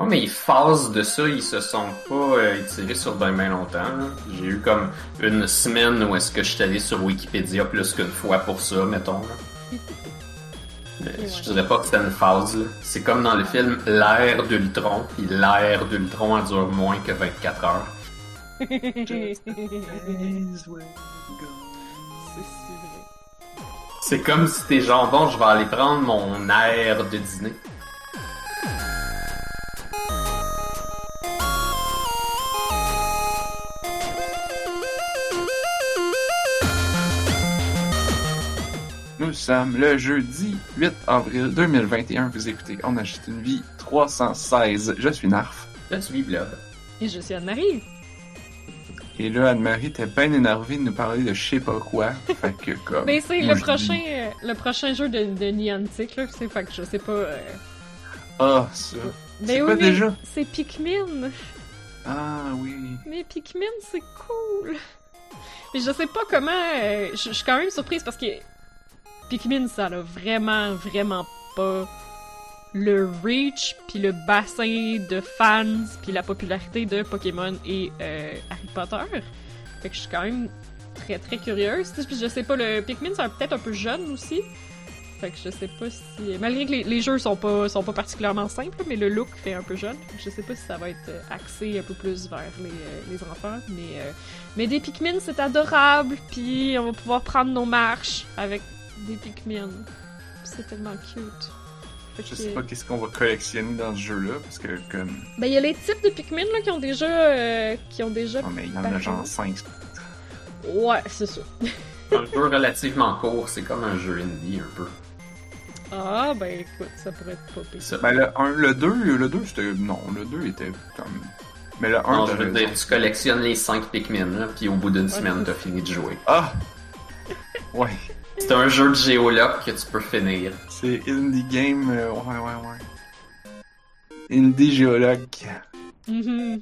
Moi, mes phases de ça, ils se sont pas euh, étirés sur bien ben longtemps. là. J'ai eu comme une semaine où est-ce que je suis allé sur Wikipédia plus qu'une fois pour ça, mettons. là. Mais Je dirais pas que c'était une phase. là. C'est comme dans le film L'ère d'Ultron, puis l'ère d'Ultron elle dure moins que 24 heures. C'est si vrai. C'est comme si t'es genre bon, je vais aller prendre mon air de dîner. Nous sommes le jeudi 8 avril 2021. Vous écoutez On a juste une vie 316. Je suis Narf. Tu vis Blob. Et je suis Anne-Marie. Et là, Anne-Marie était bien énervée de nous parler de je sais pas quoi. Fait que comme. Mais c'est moi, le je prochain, dis, euh, le prochain jeu de, de Niantic, là. C'est fait que je sais pas. euh, Ah, ça. Mais C'est oui, quoi mais déjà? C'est Pikmin. Ah oui. Mais Pikmin, c'est cool. Mais je sais pas comment. euh, je je suis quand même surprise parce que Pikmin, ça a vraiment, vraiment pas le reach puis le bassin de fans puis la popularité de Pokémon et euh, Harry Potter. Fait que je suis quand même très très curieuse. Puis je sais pas, le Pikmin c'est peut-être un peu jeune aussi. Fait que je sais pas si. Malgré que les, jeux sont pas, sont pas particulièrement simples, mais le look fait un peu jeune. Je sais pas si ça va être euh, axé un peu plus vers les, euh, les enfants. Mais, mais des Pikmin, c'est adorable. Puis on va pouvoir prendre nos marches avec des Pikmin. C'est tellement cute. Fait Je que- sais pas qu'est-ce qu'on va collectionner dans ce jeu-là, parce que comme. Ben, il y a les types de Pikmin là, qui ont déjà. euh, qui ont déjà. Oh, mais il y en a genre 5. Ouais, c'est ça. Un jeu relativement court, c'est comme un jeu indie un peu. Ah, ben écoute, ça pourrait être pas pire. Ça. Ben le 1, le 2, le 2 c'était. Non, le 2 était comme. Mais le 1 Non, je veux dire, tu collectionnes les 5 Pikmin, là, puis au bout d'une semaine, t'as fini de jouer. Ah! Ouais. C'est un jeu de géologue que tu peux finir. C'est Indie Game. euh, ouais, ouais, ouais. Indie Géologue. Mhm.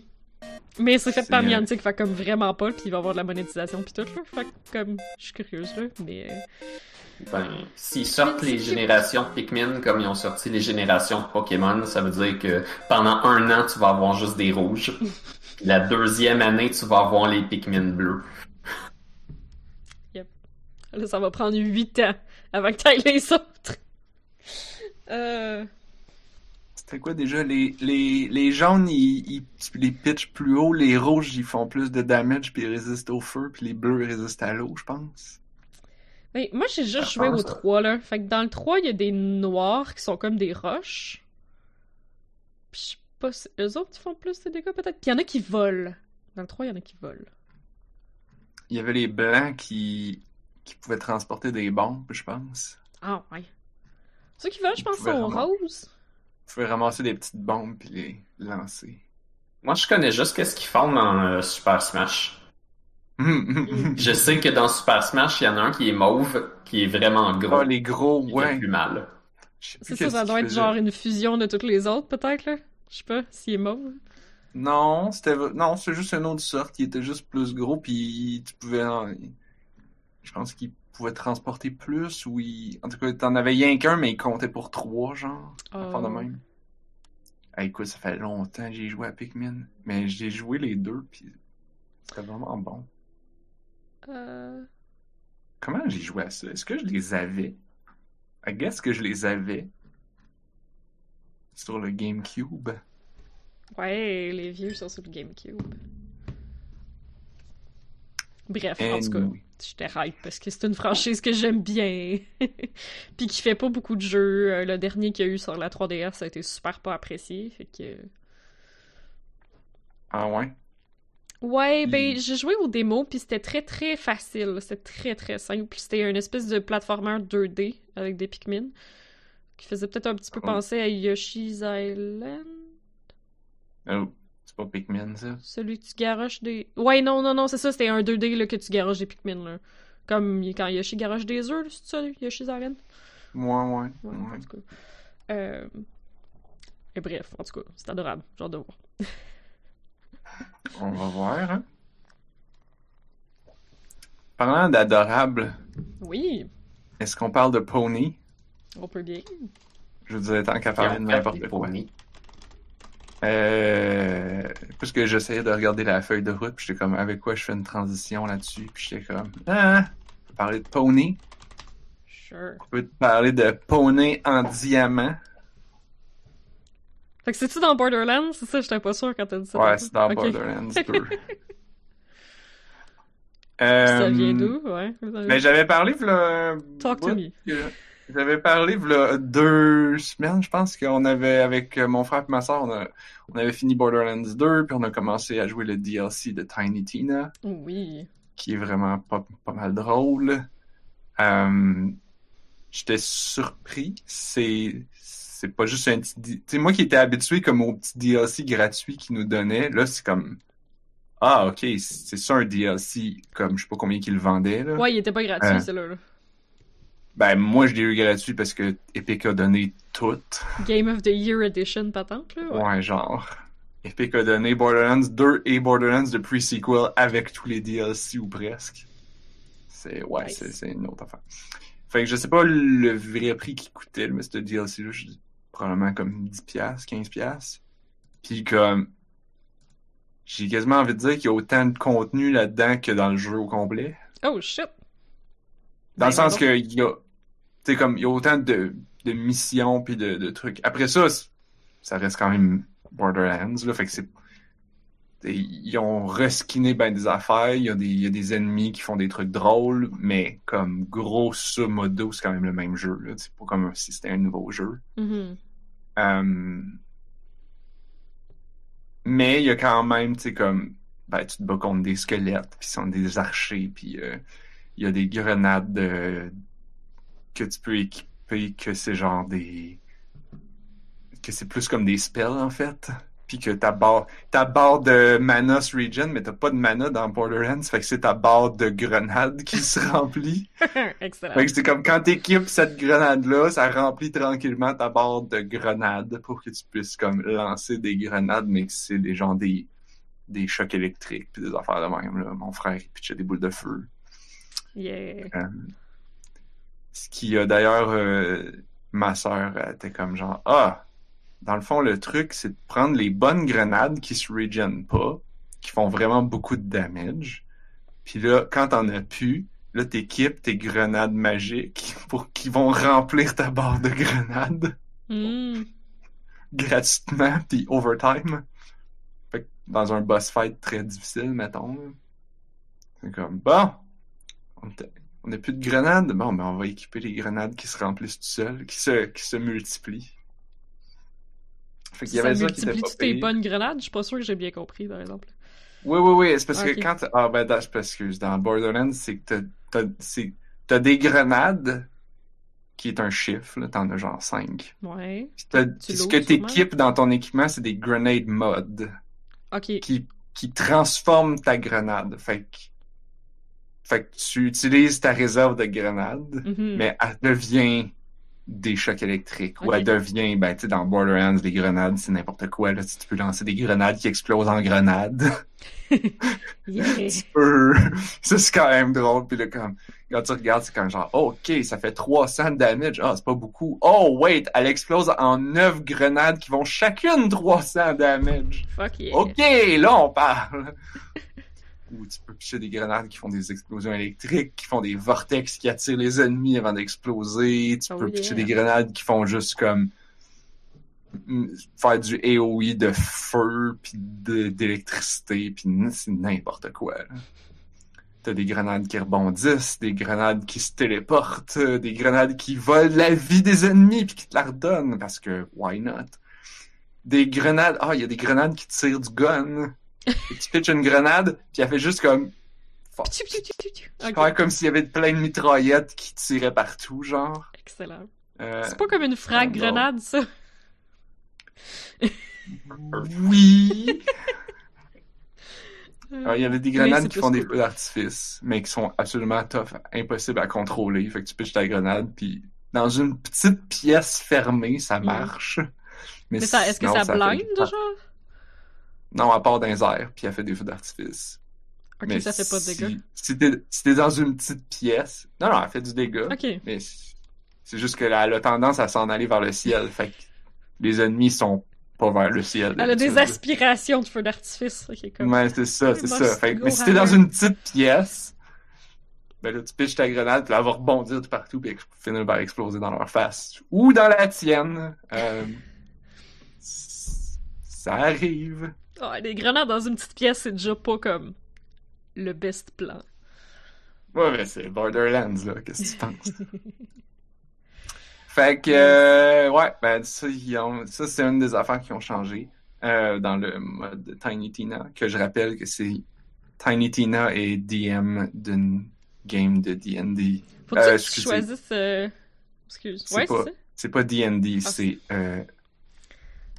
Mais c'est fait par euh, Niantic, fait comme vraiment pas, puis il va y avoir de la monétisation pis tout, là. Fait que comme, je suis curieuse, là, mais... euh, Ben, s'ils sortent les générations de Pikmin comme ils ont sorti les générations de Pokémon, ça veut dire que pendant un an, tu vas avoir juste des rouges. Puis La deuxième année, tu vas avoir les Pikmin bleus. Là, ça va prendre 8 ans avant que t'ailles les autres. Euh... C'était quoi déjà? Les, les, les jaunes, ils, ils, les pitchent plus haut, les rouges, ils font plus de damage puis ils résistent au feu, puis les bleus ils résistent à l'eau, je pense. Ben, moi, j'ai juste joué pense, au 3, là. Fait que dans le 3, il y a des noirs qui sont comme des roches. Pis je sais pas si... Eux autres, ils font plus de dégâts, peut-être? Pis il y en a qui volent. Dans le 3, il y en a qui volent. Il y avait les blancs qui, qui pouvaient transporter des bombes, je pense. Ah, ouais. Ceux qui volent, je pense, sont roses. Ils pouvaient ramasser des petites bombes puis les lancer. Moi, je connais juste qu'est-ce qu'ils font dans euh, Super Smash. Je sais que dans Super Smash, il y en a un qui est mauve, qui est vraiment gros. Ah, les gros, qui fait ouais. plus mal. C'est ça, ça doit être genre une fusion de toutes les autres, peut-être, là? Je sais pas, s'il est mauve. Non, c'était non, c'est juste une autre sorte qui était juste plus gros puis tu pouvais en- je pense qu'il pouvait transporter plus ou il... en tout cas t'en avais rien qu'un mais il comptait pour trois genre, Oh. de même. Ah, écoute, ça fait longtemps que j'ai joué à Pikmin, mais j'ai joué les deux puis c'était vraiment bon. Euh... Comment j'ai joué à ça? Est-ce que je les avais? I guess que je les avais sur le GameCube. Ouais, les vieux sont sur le GameCube. Bref, en tout cas. J'étais hype parce que c'est une franchise que j'aime bien. Puis qui fait pas beaucoup de jeux. Euh, Le dernier qu'il y a eu sur la 3DS, ça a été super pas apprécié. Fait que. Ah ouais? Ouais, ben, j'ai joué aux démos, puis c'était très très facile. C'était très très simple. C'était une espèce de platformer 2D avec des Pikmin qui faisait peut-être un petit peu Oh. penser à Yoshi's Island. Oh, pas Pikmin ça. Celui que tu garoches des. Ouais, non, non, non, c'est ça, c'était un 2D là, que tu garoches des Pikmin. Là. Comme quand Yoshi garoche des œufs, c'est ça, Yoshi's Island? Ouais, ouais. Ouais, ouais. en tout cas. Euh... Et bref, en tout cas, c'est adorable. J'ai hâte de voir. On va voir, hein. Parlant d'adorable, Oui, est-ce qu'on parle de pony? on peut bien. Je veux dire, tant qu'à parler de n'importe quoi. ponies. Euh, parce que j'essayais de regarder la feuille de route, puis j'étais comme, avec quoi je fais une transition là-dessus, puis j'étais comme, ah, on peut parler de poney, Sure. on peut parler de poney en diamant. Fait que c'est-tu dans Borderlands? C'est ça, j'étais pas sûr quand t'as dit ça. Ouais, c'est dans. Borderlands 2. Ça Euh, vient d'où? Ouais. Mais j'avais parlé, un Talk to me. que- J'avais parlé, v'là deux semaines, je pense qu'on avait, avec mon frère et ma soeur, on, a- on avait fini Borderlands 2, puis on a commencé à jouer le DLC de Tiny Tina, Oui. qui est vraiment pas, pas mal drôle. Euh, J'étais surpris. C'est c'est pas juste un petit... Tu sais, moi qui étais habitué comme au petit DLC gratuit qu'ils nous donnaient, là, c'est comme... Ah, ok, c'est ça un DLC, comme je sais pas combien qu'ils le vendaient, là. Ouais, il était pas gratuit, Euh. celui-là. Ben, moi, je l'ai eu gratuit parce que Epic a donné tout. Game of the Year Edition patente, là. Ouais, Ouais. genre. Epic a donné Borderlands 2 et Borderlands de pre-sequel avec tous les DLC ou presque. C'est, ouais, Nice. c'est, c'est une autre affaire. Fait que je sais pas le vrai prix qui coûtait, mais ce DLC-là, je dis probablement comme 10$, 15$. Puis comme, j'ai quasiment envie de dire qu'il y a autant de contenu là-dedans que dans le jeu au complet. Oh shit! Dans le Ben, sens non. que il y a, sais, comme, il y a autant de, de missions puis de, de trucs. Après ça, ça reste quand même Borderlands, là. Fait que c'est, ils ont reskiné ben des affaires. Il y a des, il y a des ennemis qui font des trucs drôles, mais comme grosso modo, c'est quand même le même jeu, là. C'est pas comme si c'était un nouveau jeu. Mhm. Euh, Mais il y a quand même, tu sais, comme, ben, tu te bats contre des squelettes, puis sont des archers, puis euh, il y a des grenades euh, que tu peux équiper, que c'est genre des... que c'est plus comme des spells, en fait. Puis que ta barre, ta barre de mana se regen, mais t'as pas de mana dans Borderlands, fait que c'est ta barre de grenades qui se remplit. Excellent. Fait que c'est comme quand t'équipes cette grenade-là, ça remplit tranquillement ta barre de grenades pour que tu puisses comme lancer des grenades, mais que c'est des gens des, des chocs électriques puis des affaires de même. Là. Mon frère il pitchait des boules de feu. Yeah. Euh, ce qui a d'ailleurs euh, ma sœur était comme genre Ah! Dans le fond, le truc, c'est de prendre les bonnes grenades qui se regen pas, qui font vraiment beaucoup de damage. Puis là, quand t'en as plus, là, t'équipes tes grenades magiques pour qui vont remplir ta barre de grenades Mm. gratuitement, puis overtime. Fait que dans un boss fight très difficile, mettons. C'est comme, bon, on n'a plus de grenades? Bon, ben on va équiper les grenades qui se remplissent tout seuls, qui se, qui se multiplient. Fait qu'il y avait ça qui était pas tes pire. bonnes grenades? Je suis pas sûr que j'ai bien compris, par exemple. Oui, oui, oui. C'est parce Ok. que quand. Ah, ben, dans- parce que dans Borderlands, c'est que t'as- t'as des grenades qui est un chiffre, là. T'en as genre 5. Ouais. Ce que t'équipes dans ton équipement, c'est des grenade mods. Ok. qui, qui transforme ta grenade. Fait que, fait que tu utilises ta réserve de grenades, Mhm. mais elle devient des chocs électriques. Ou elle devient, ben, tu sais, dans Borderlands, les grenades, c'est n'importe quoi. Là, tu peux lancer des grenades qui explosent en grenades. Yeah. tu peux. Ça, c'est quand même drôle. Puis là, comme, quand tu regardes, c'est comme genre, oh, OK, ça fait 300 de damage. Ah, c'est pas beaucoup. Oh, wait, elle explose en 9 grenades qui vont chacune 300 damage. Fuck yeah. OK, là, on parle. Ou tu peux picher des grenades qui font des explosions électriques, qui font des vortex qui attirent les ennemis avant d'exploser. Tu Oh peux yeah. picher des grenades qui font juste comme mm, faire du AOE de feu puis d'électricité puis c'est n'importe quoi. T'as des grenades qui rebondissent, des grenades qui se téléportent, euh, des grenades qui volent la vie des ennemis puis qui te la redonnent parce que why not? Des grenades, ah, il y a des grenades qui tirent du gun. Tu pitches une grenade, puis elle fait juste comme Ptiu, ptiu, ptiu, ptiu, ptiu. Ok. faire comme s'il y avait plein de mitraillettes qui tiraient partout, genre. Excellent. Euh, C'est pas comme une frag grenade, ça? Oui. Euh, Alors, il y avait des Mais grenades qui font des feux d'artifice, mais qui sont absolument tough, impossibles à contrôler. Fait que tu pitches ta grenade, puis dans une petite pièce fermée, ça Mm. marche. Mais ça, est-ce que ça fait blind, des- genre? Non, à part dans les airs, puis elle fait des feux d'artifice. Ok, mais ça fait pas de dégâts. Si t'es si dans une petite pièce... Non, non, elle fait du dégât. Ok. Mais c'est juste que là, elle a tendance à s'en aller vers le ciel. Fait que les ennemis sont pas vers le ciel. Elle a des aspirations de feu d'artifice. ok, comme- Ouais, c'est ça, c'est ça. Fait que, mais si t'es dans une petite pièce, ben là, tu pitches ta grenade, puis elle va rebondir tout partout, puis finir par exploser dans leur face. Ou dans la tienne. Euh, ça arrive. Ah, des grenades dans une petite pièce, c'est déjà pas comme le best plan. Ouais, mais c'est Borderlands, là. Qu'est-ce que tu penses? fait que, euh, ouais, ben, ça, ont- ça c'est une des affaires qui ont changé euh, dans le mode de Tiny Tina, que je rappelle que c'est Tiny Tina et DM d'une game de D&D. Euh, que tu excusez. choisisses. euh, Excuse. C'est Ouais, c'est ça? C'est pas D&D, Ah, c'est... Euh,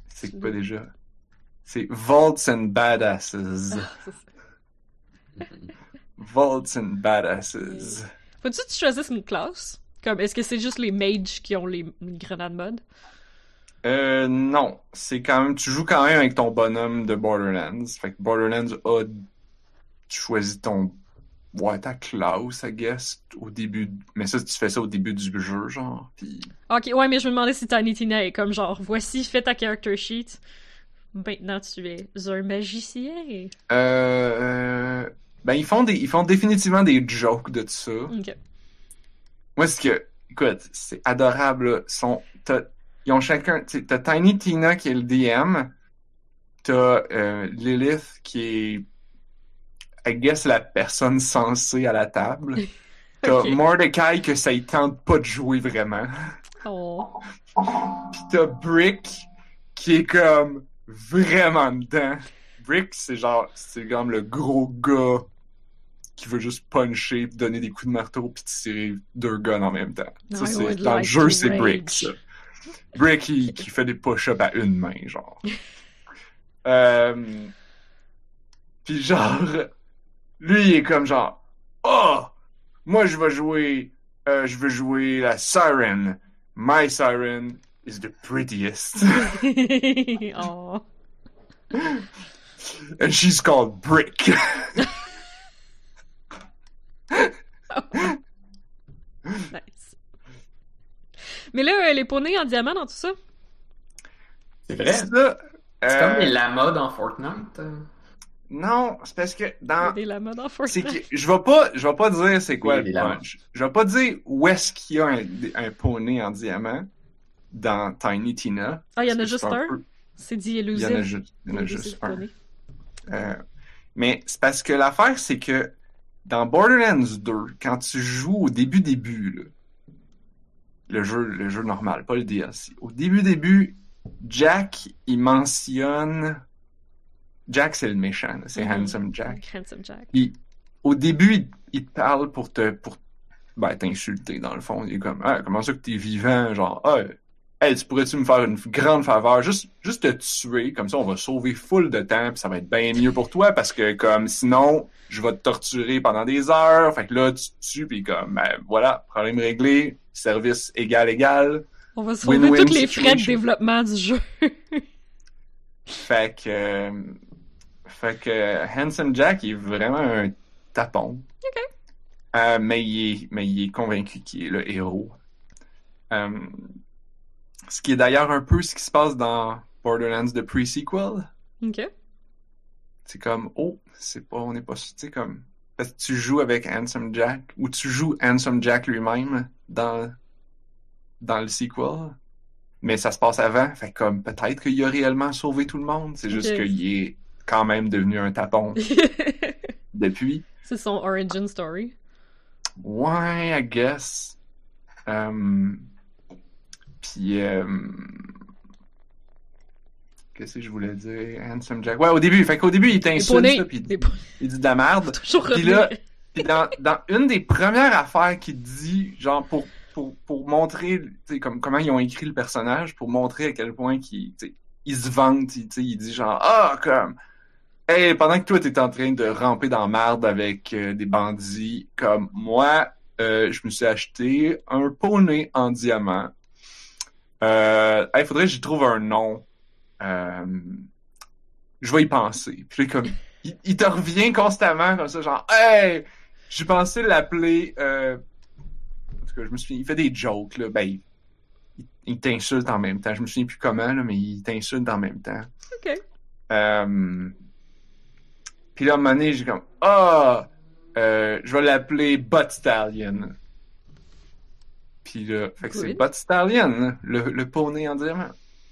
c'est quoi déjà? C'est Vaults and Badasses. Ah. Vaults and Badasses. Faut-tu que tu choisisses une classe? Comme, est-ce que c'est juste les mages qui ont les, les grenades mode? Euh, non. C'est quand même, tu joues quand même avec ton bonhomme de Borderlands. Fait que Borderlands a, tu choisis ton, ouais, ta classe, I guess, au début, mais ça, tu fais ça au début du jeu, genre, pis... Ok, ouais, mais je me demandais si Tiny Tina est comme genre, voici, fais ta character sheet. Maintenant, tu es un magicien. Euh, euh, ben, ils font des, ils font définitivement des jokes de ça. Ok. Moi, c'est que, écoute, c'est adorable, là. Sont, t'as- ils ont chacun, t'as Tiny Tina qui est le DM, t'as euh, Lilith qui est, I guess, la personne censée à la table. T'as Ok. Mordecai que ça y tente pas de jouer vraiment. Oh. Pis t'as Brick qui est comme vraiment dedans. Brick, c'est genre, c'est comme le gros gars qui veut juste puncher, donner des coups de marteau, puis tirer deux guns en même temps. Ça, c'est, dans le jeu, c'est. Brick, ça. Brick, qui, qui fait des push-ups à une main, genre. euh... Puis genre, lui, il est comme genre, oh, moi, je vais jouer, euh, je veux jouer la Siren. My Siren is the prettiest. oh. And she's called Brick. Nice. Mais là, elle est poneys en diamant dans tout ça? C'est vrai? Ça, C'est euh, comme les lamas dans Fortnite. euh. Non, c'est parce que dans, Des lamas dans c'est Fortnite. que je vais pas, je vais pas dire c'est quoi Oui, le punch. Je vais pas dire où est-ce qu'il y a un, un poney en diamant dans Tiny Tina. Ah, il y en a juste un? peu- C'est dit Il y en a élusif. juste, il y en a juste un. Euh, mais c'est parce que l'affaire, c'est que dans Borderlands 2, quand tu joues au début début, là, le jeu, le jeu normal, pas le DLC. Au début début, Jack, il mentionne. Jack, c'est le méchant, c'est Mhm. Handsome Jack. Handsome Jack. Puis, au début, il, il te parle pour te pour ben, t'insulter, dans le fond. Il est comme Ah, comment ça que t'es vivant? Genre, ah, hey, tu pourrais-tu me faire une grande faveur? Juste, juste te tuer, comme ça on va sauver full de temps, puis ça va être bien mieux pour toi, parce que comme sinon, je vais te torturer pendant des heures. Fait que là, tu te tues, puis comme ben, voilà, problème réglé, service égal égal. On va sauver Win-win tous les frais de développement du jeu. Fait que, euh, fait que Handsome Jack il est vraiment un tapon. Euh, mais, il est, mais il est convaincu qu'il est le héros. Euh, ce qui est d'ailleurs un peu ce qui se passe dans Borderlands de pre-sequel. ok. C'est comme, oh, c'est pas, on n'est pas, tu sais, comme, parce que tu joues avec Handsome Jack, ou tu joues Handsome Jack lui-même dans, dans le sequel. Mais ça se passe avant, fait comme, peut-être qu'il a réellement sauvé tout le monde, c'est juste Ok. qu'il est quand même devenu un tapon depuis. c'est son origin story. Ouais, I guess. Euh, Puis, euh, qu'est-ce que je voulais dire? Handsome Jack. Ouais, au début. Fait qu'au début, il t'insulte, puis poneys. il dit de la merde. Toujours Puis là, Puis dans, dans une des premières affaires qu'il dit, genre pour, pour, pour montrer comme, comment ils ont écrit le personnage, pour montrer à quel point tu sais, il se vante, il, il dit genre Ah comme Hey, pendant que toi t'es en train de ramper dans marde avec euh, des bandits, comme moi, euh, je me suis acheté un poney en diamant. Euh, il faudrait que j'y trouve un nom. Euh, je vais y penser. Puis comme, il, il te revient constamment comme ça, genre, hey, j'ai pensé l'appeler. Euh... En tout cas, je me suis, il fait des jokes là, ben, il, il, t'insulte en même temps. Je me souviens plus comment, là, mais il t'insulte en même temps. Ok. Euh, Puis là, à un moment donné, j'ai comme Ah! euh, je vais l'appeler Butt Stallion. Puis là, fait que c'est. Butt Stallion, le, le poney en diamant.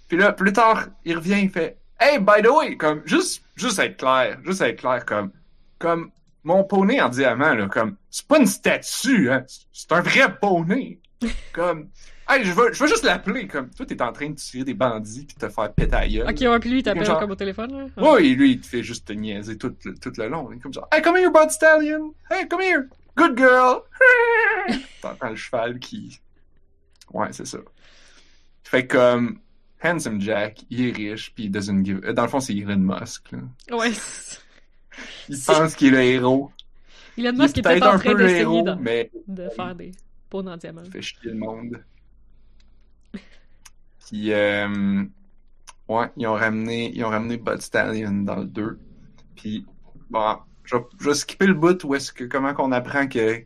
Puis là, plus tard, il revient, il fait Hey, by the way, comme, juste, juste être clair, juste être clair, comme, comme, mon poney en diamant, là, comme, c'est pas une statue, hein, c'est un vrai poney. comme, hey, je veux, je veux juste l'appeler, comme, toi, t'es en train de tirer des bandits pis te faire péter gueule. Ok, ouais, puis lui, il t'appelle Genre- comme au téléphone, là? Ouais. Oui, lui, il te fait juste te niaiser tout, le- tout le long. Comme ça. Hey, come here, Bud Stallion! Hey, come here! Good girl! T'entends le cheval qui. Ouais, c'est ça. Fait que, comme, Handsome Jack, il est riche, puis il doesn't give. Dans le fond, c'est Elon Musk, là. Ouais. Il pense qu'il est le héros. Elon Il Musk est est peut-être en un train d'essayer de, mais de faire des pawns en diamant. il fait chier le monde. Puis, euh, ouais, ils ont ramené, ils ont ramené Bud Stallion dans le 2. Puis, bon, je vais, je vais skipper le bout où est-ce que, comment qu'on apprend que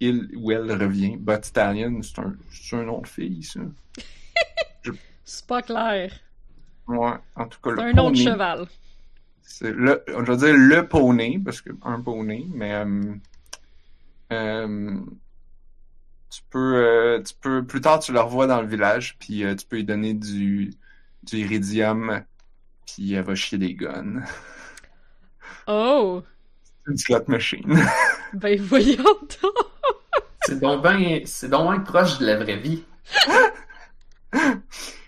il ou elle revient. Bud Stallion, c'est un, c'est un nom de fille, ça. C'est pas clair. Ouais, en tout cas, C'est le un nom de poney. cheval. C'est le, je veux dire le poney, parce que un poney, mais euh, euh, tu peux, euh, tu peux, plus tard tu le revois dans le village, puis tu peux lui donner du, du iridium, puis elle va chier des guns. Oh! Une slot machine. Ben voyons donc! C'est donc bien proche de la vraie vie.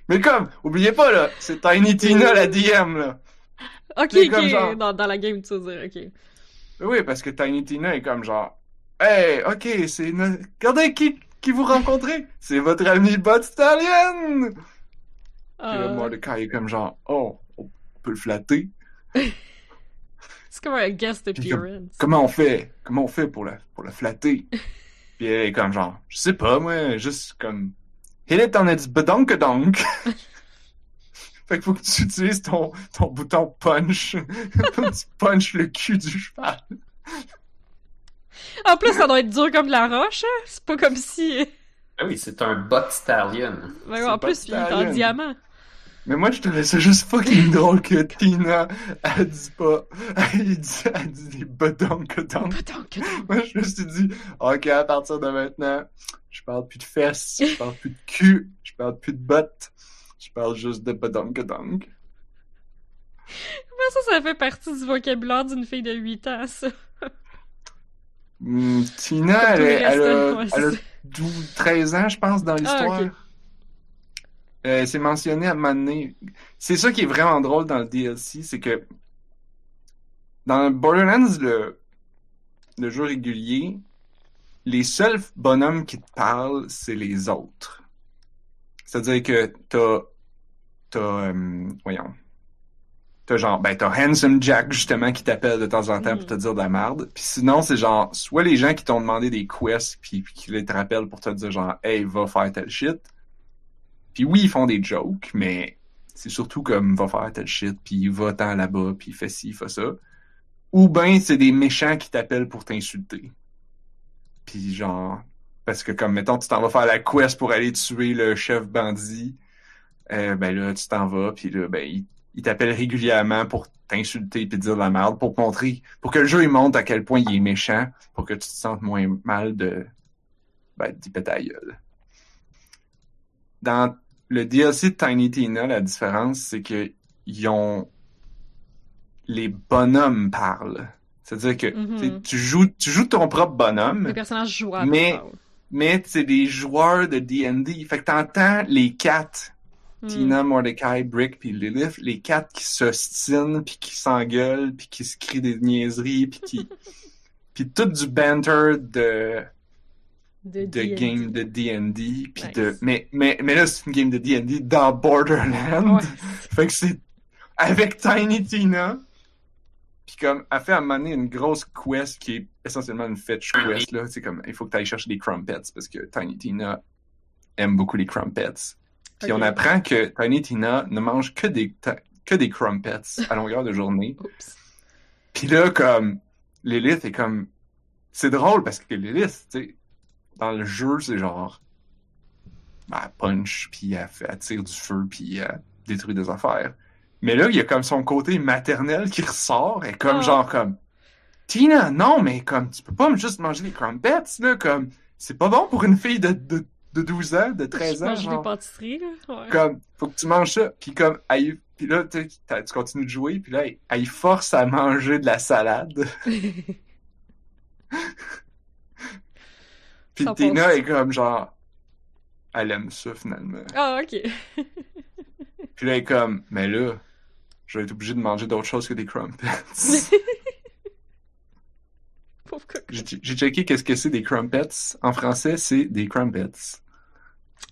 mais comme, oubliez pas là, c'est Tiny Tina la DM là. Ok, comme ok, genre- dans, dans la game, tu veux dire, ok. Oui, parce que Tiny Tina est comme genre, hey, ok, c'est, no- regardez qui, qui vous rencontrez, c'est votre ami Bud Stallion. Puis là, Euh, Mordecai est comme genre, oh, on peut le flatter. c'est comme un guest comme- appearance. Comment on fait? Comment on fait pour la, pour la flatter? Puis elle est comme genre, je sais pas, moi, juste comme, hit it on its badonkadonk. fait qu'il faut que tu utilises ton, ton bouton punch. tu punch le cul du cheval. En plus, ça doit être dur comme de la roche, hein? C'est pas comme si. Ah oui, c'est un bot stallion. Ben, en plus, il est en diamant. Mais moi, je trouvais ça juste fucking drôle que Tina, elle dit pas, elle dit, elle dit des que Moi, je me suis dit, OK, à partir de maintenant, je parle plus de fesses, je parle plus de cul, je parle plus de bottes, je parle juste de badonkadonk. Mais ça, ça fait partie du vocabulaire d'une fille de 8 ans, ça. Hmm, Tina, elle, a, elle a c'est ça. 12, 13 ans, je pense, dans l'histoire. Ah, ok. Euh, c'est mentionné à donné. C'est ça qui est vraiment drôle dans le DLC, c'est que dans Borderlands, le, le jeu régulier, les seuls bonhommes qui te parlent, c'est les autres. C'est-à-dire que t'as, t'as, euh, voyons, t'as genre, ben t'as Handsome Jack justement qui t'appelle de temps en temps pour te dire de la merde. Puis sinon, c'est genre, soit les gens qui t'ont demandé des quests puis, puis qui les te rappellent pour te dire genre, hey, va faire tel shit. Oui, ils font des jokes, mais c'est surtout comme va faire tel shit, puis va tant là-bas, puis fais ci, fais ça. Ou ben c'est des méchants qui t'appellent pour t'insulter. Puis genre, parce que comme mettons tu t'en vas faire la quest pour aller tuer le chef bandit, euh, ben là tu t'en vas, puis là ben il, il t'appelle régulièrement pour t'insulter puis dire de la merde, pour montrer, pour que le jeu il montre à quel point il est méchant, pour que tu te sentes moins mal de ben d'y péter dans le DLC de Tiny Tina, la différence, c'est que ils ont les bonhommes parlent. C'est-à-dire que Mhm. tu joues tu joues ton propre bonhomme, Les personnages jouables. Mais- c'est des joueurs de D&D. Fait que t'entends les quatre, Hmm. Tina, Mordecai, Brick puis Lilith, les quatre qui s'ostinent puis qui s'engueulent puis qui se crient des niaiseries puis qui puis tout du banter de De, game de D&D puis Nice. de mais mais mais là c'est une game de D&D dans Borderlands. Ouais. fait que c'est avec Tiny Tina puis comme elle fait à un moment donné une grosse quest qui est essentiellement une fetch quest là. C'est comme il faut que tu ailles chercher des crumpets parce que Tiny Tina aime beaucoup les crumpets. Puis on apprend que Tiny Tina ne mange que des que des crumpets à longueur de journée. Puis là, comme, Lilith est comme. C'est drôle parce que Lilith, tu sais, dans le jeu, c'est genre. elle punch, puis elle, elle tire du feu, puis elle détruit des affaires. Mais là, il y a comme son côté maternel qui ressort, et comme Ah. genre comme Tina, non, mais comme tu peux pas juste manger des crumpets, là, comme c'est pas bon pour une fille de, de, de 12 ans, de 13 Je ans. mange des genre. pâtisseries, là. Ouais. Comme, faut que tu manges ça. Puis comme, elle, puis là, tu continues de jouer, puis là, elle, elle force à manger de la salade. Puis Tina est comme genre, elle aime ça finalement. Ah, ok. Puis là, elle est comme, mais là, je vais être obligé de manger d'autres choses que des crumpets. J'ai checké qu'est-ce que c'est des crumpets. En français, c'est des crumpets.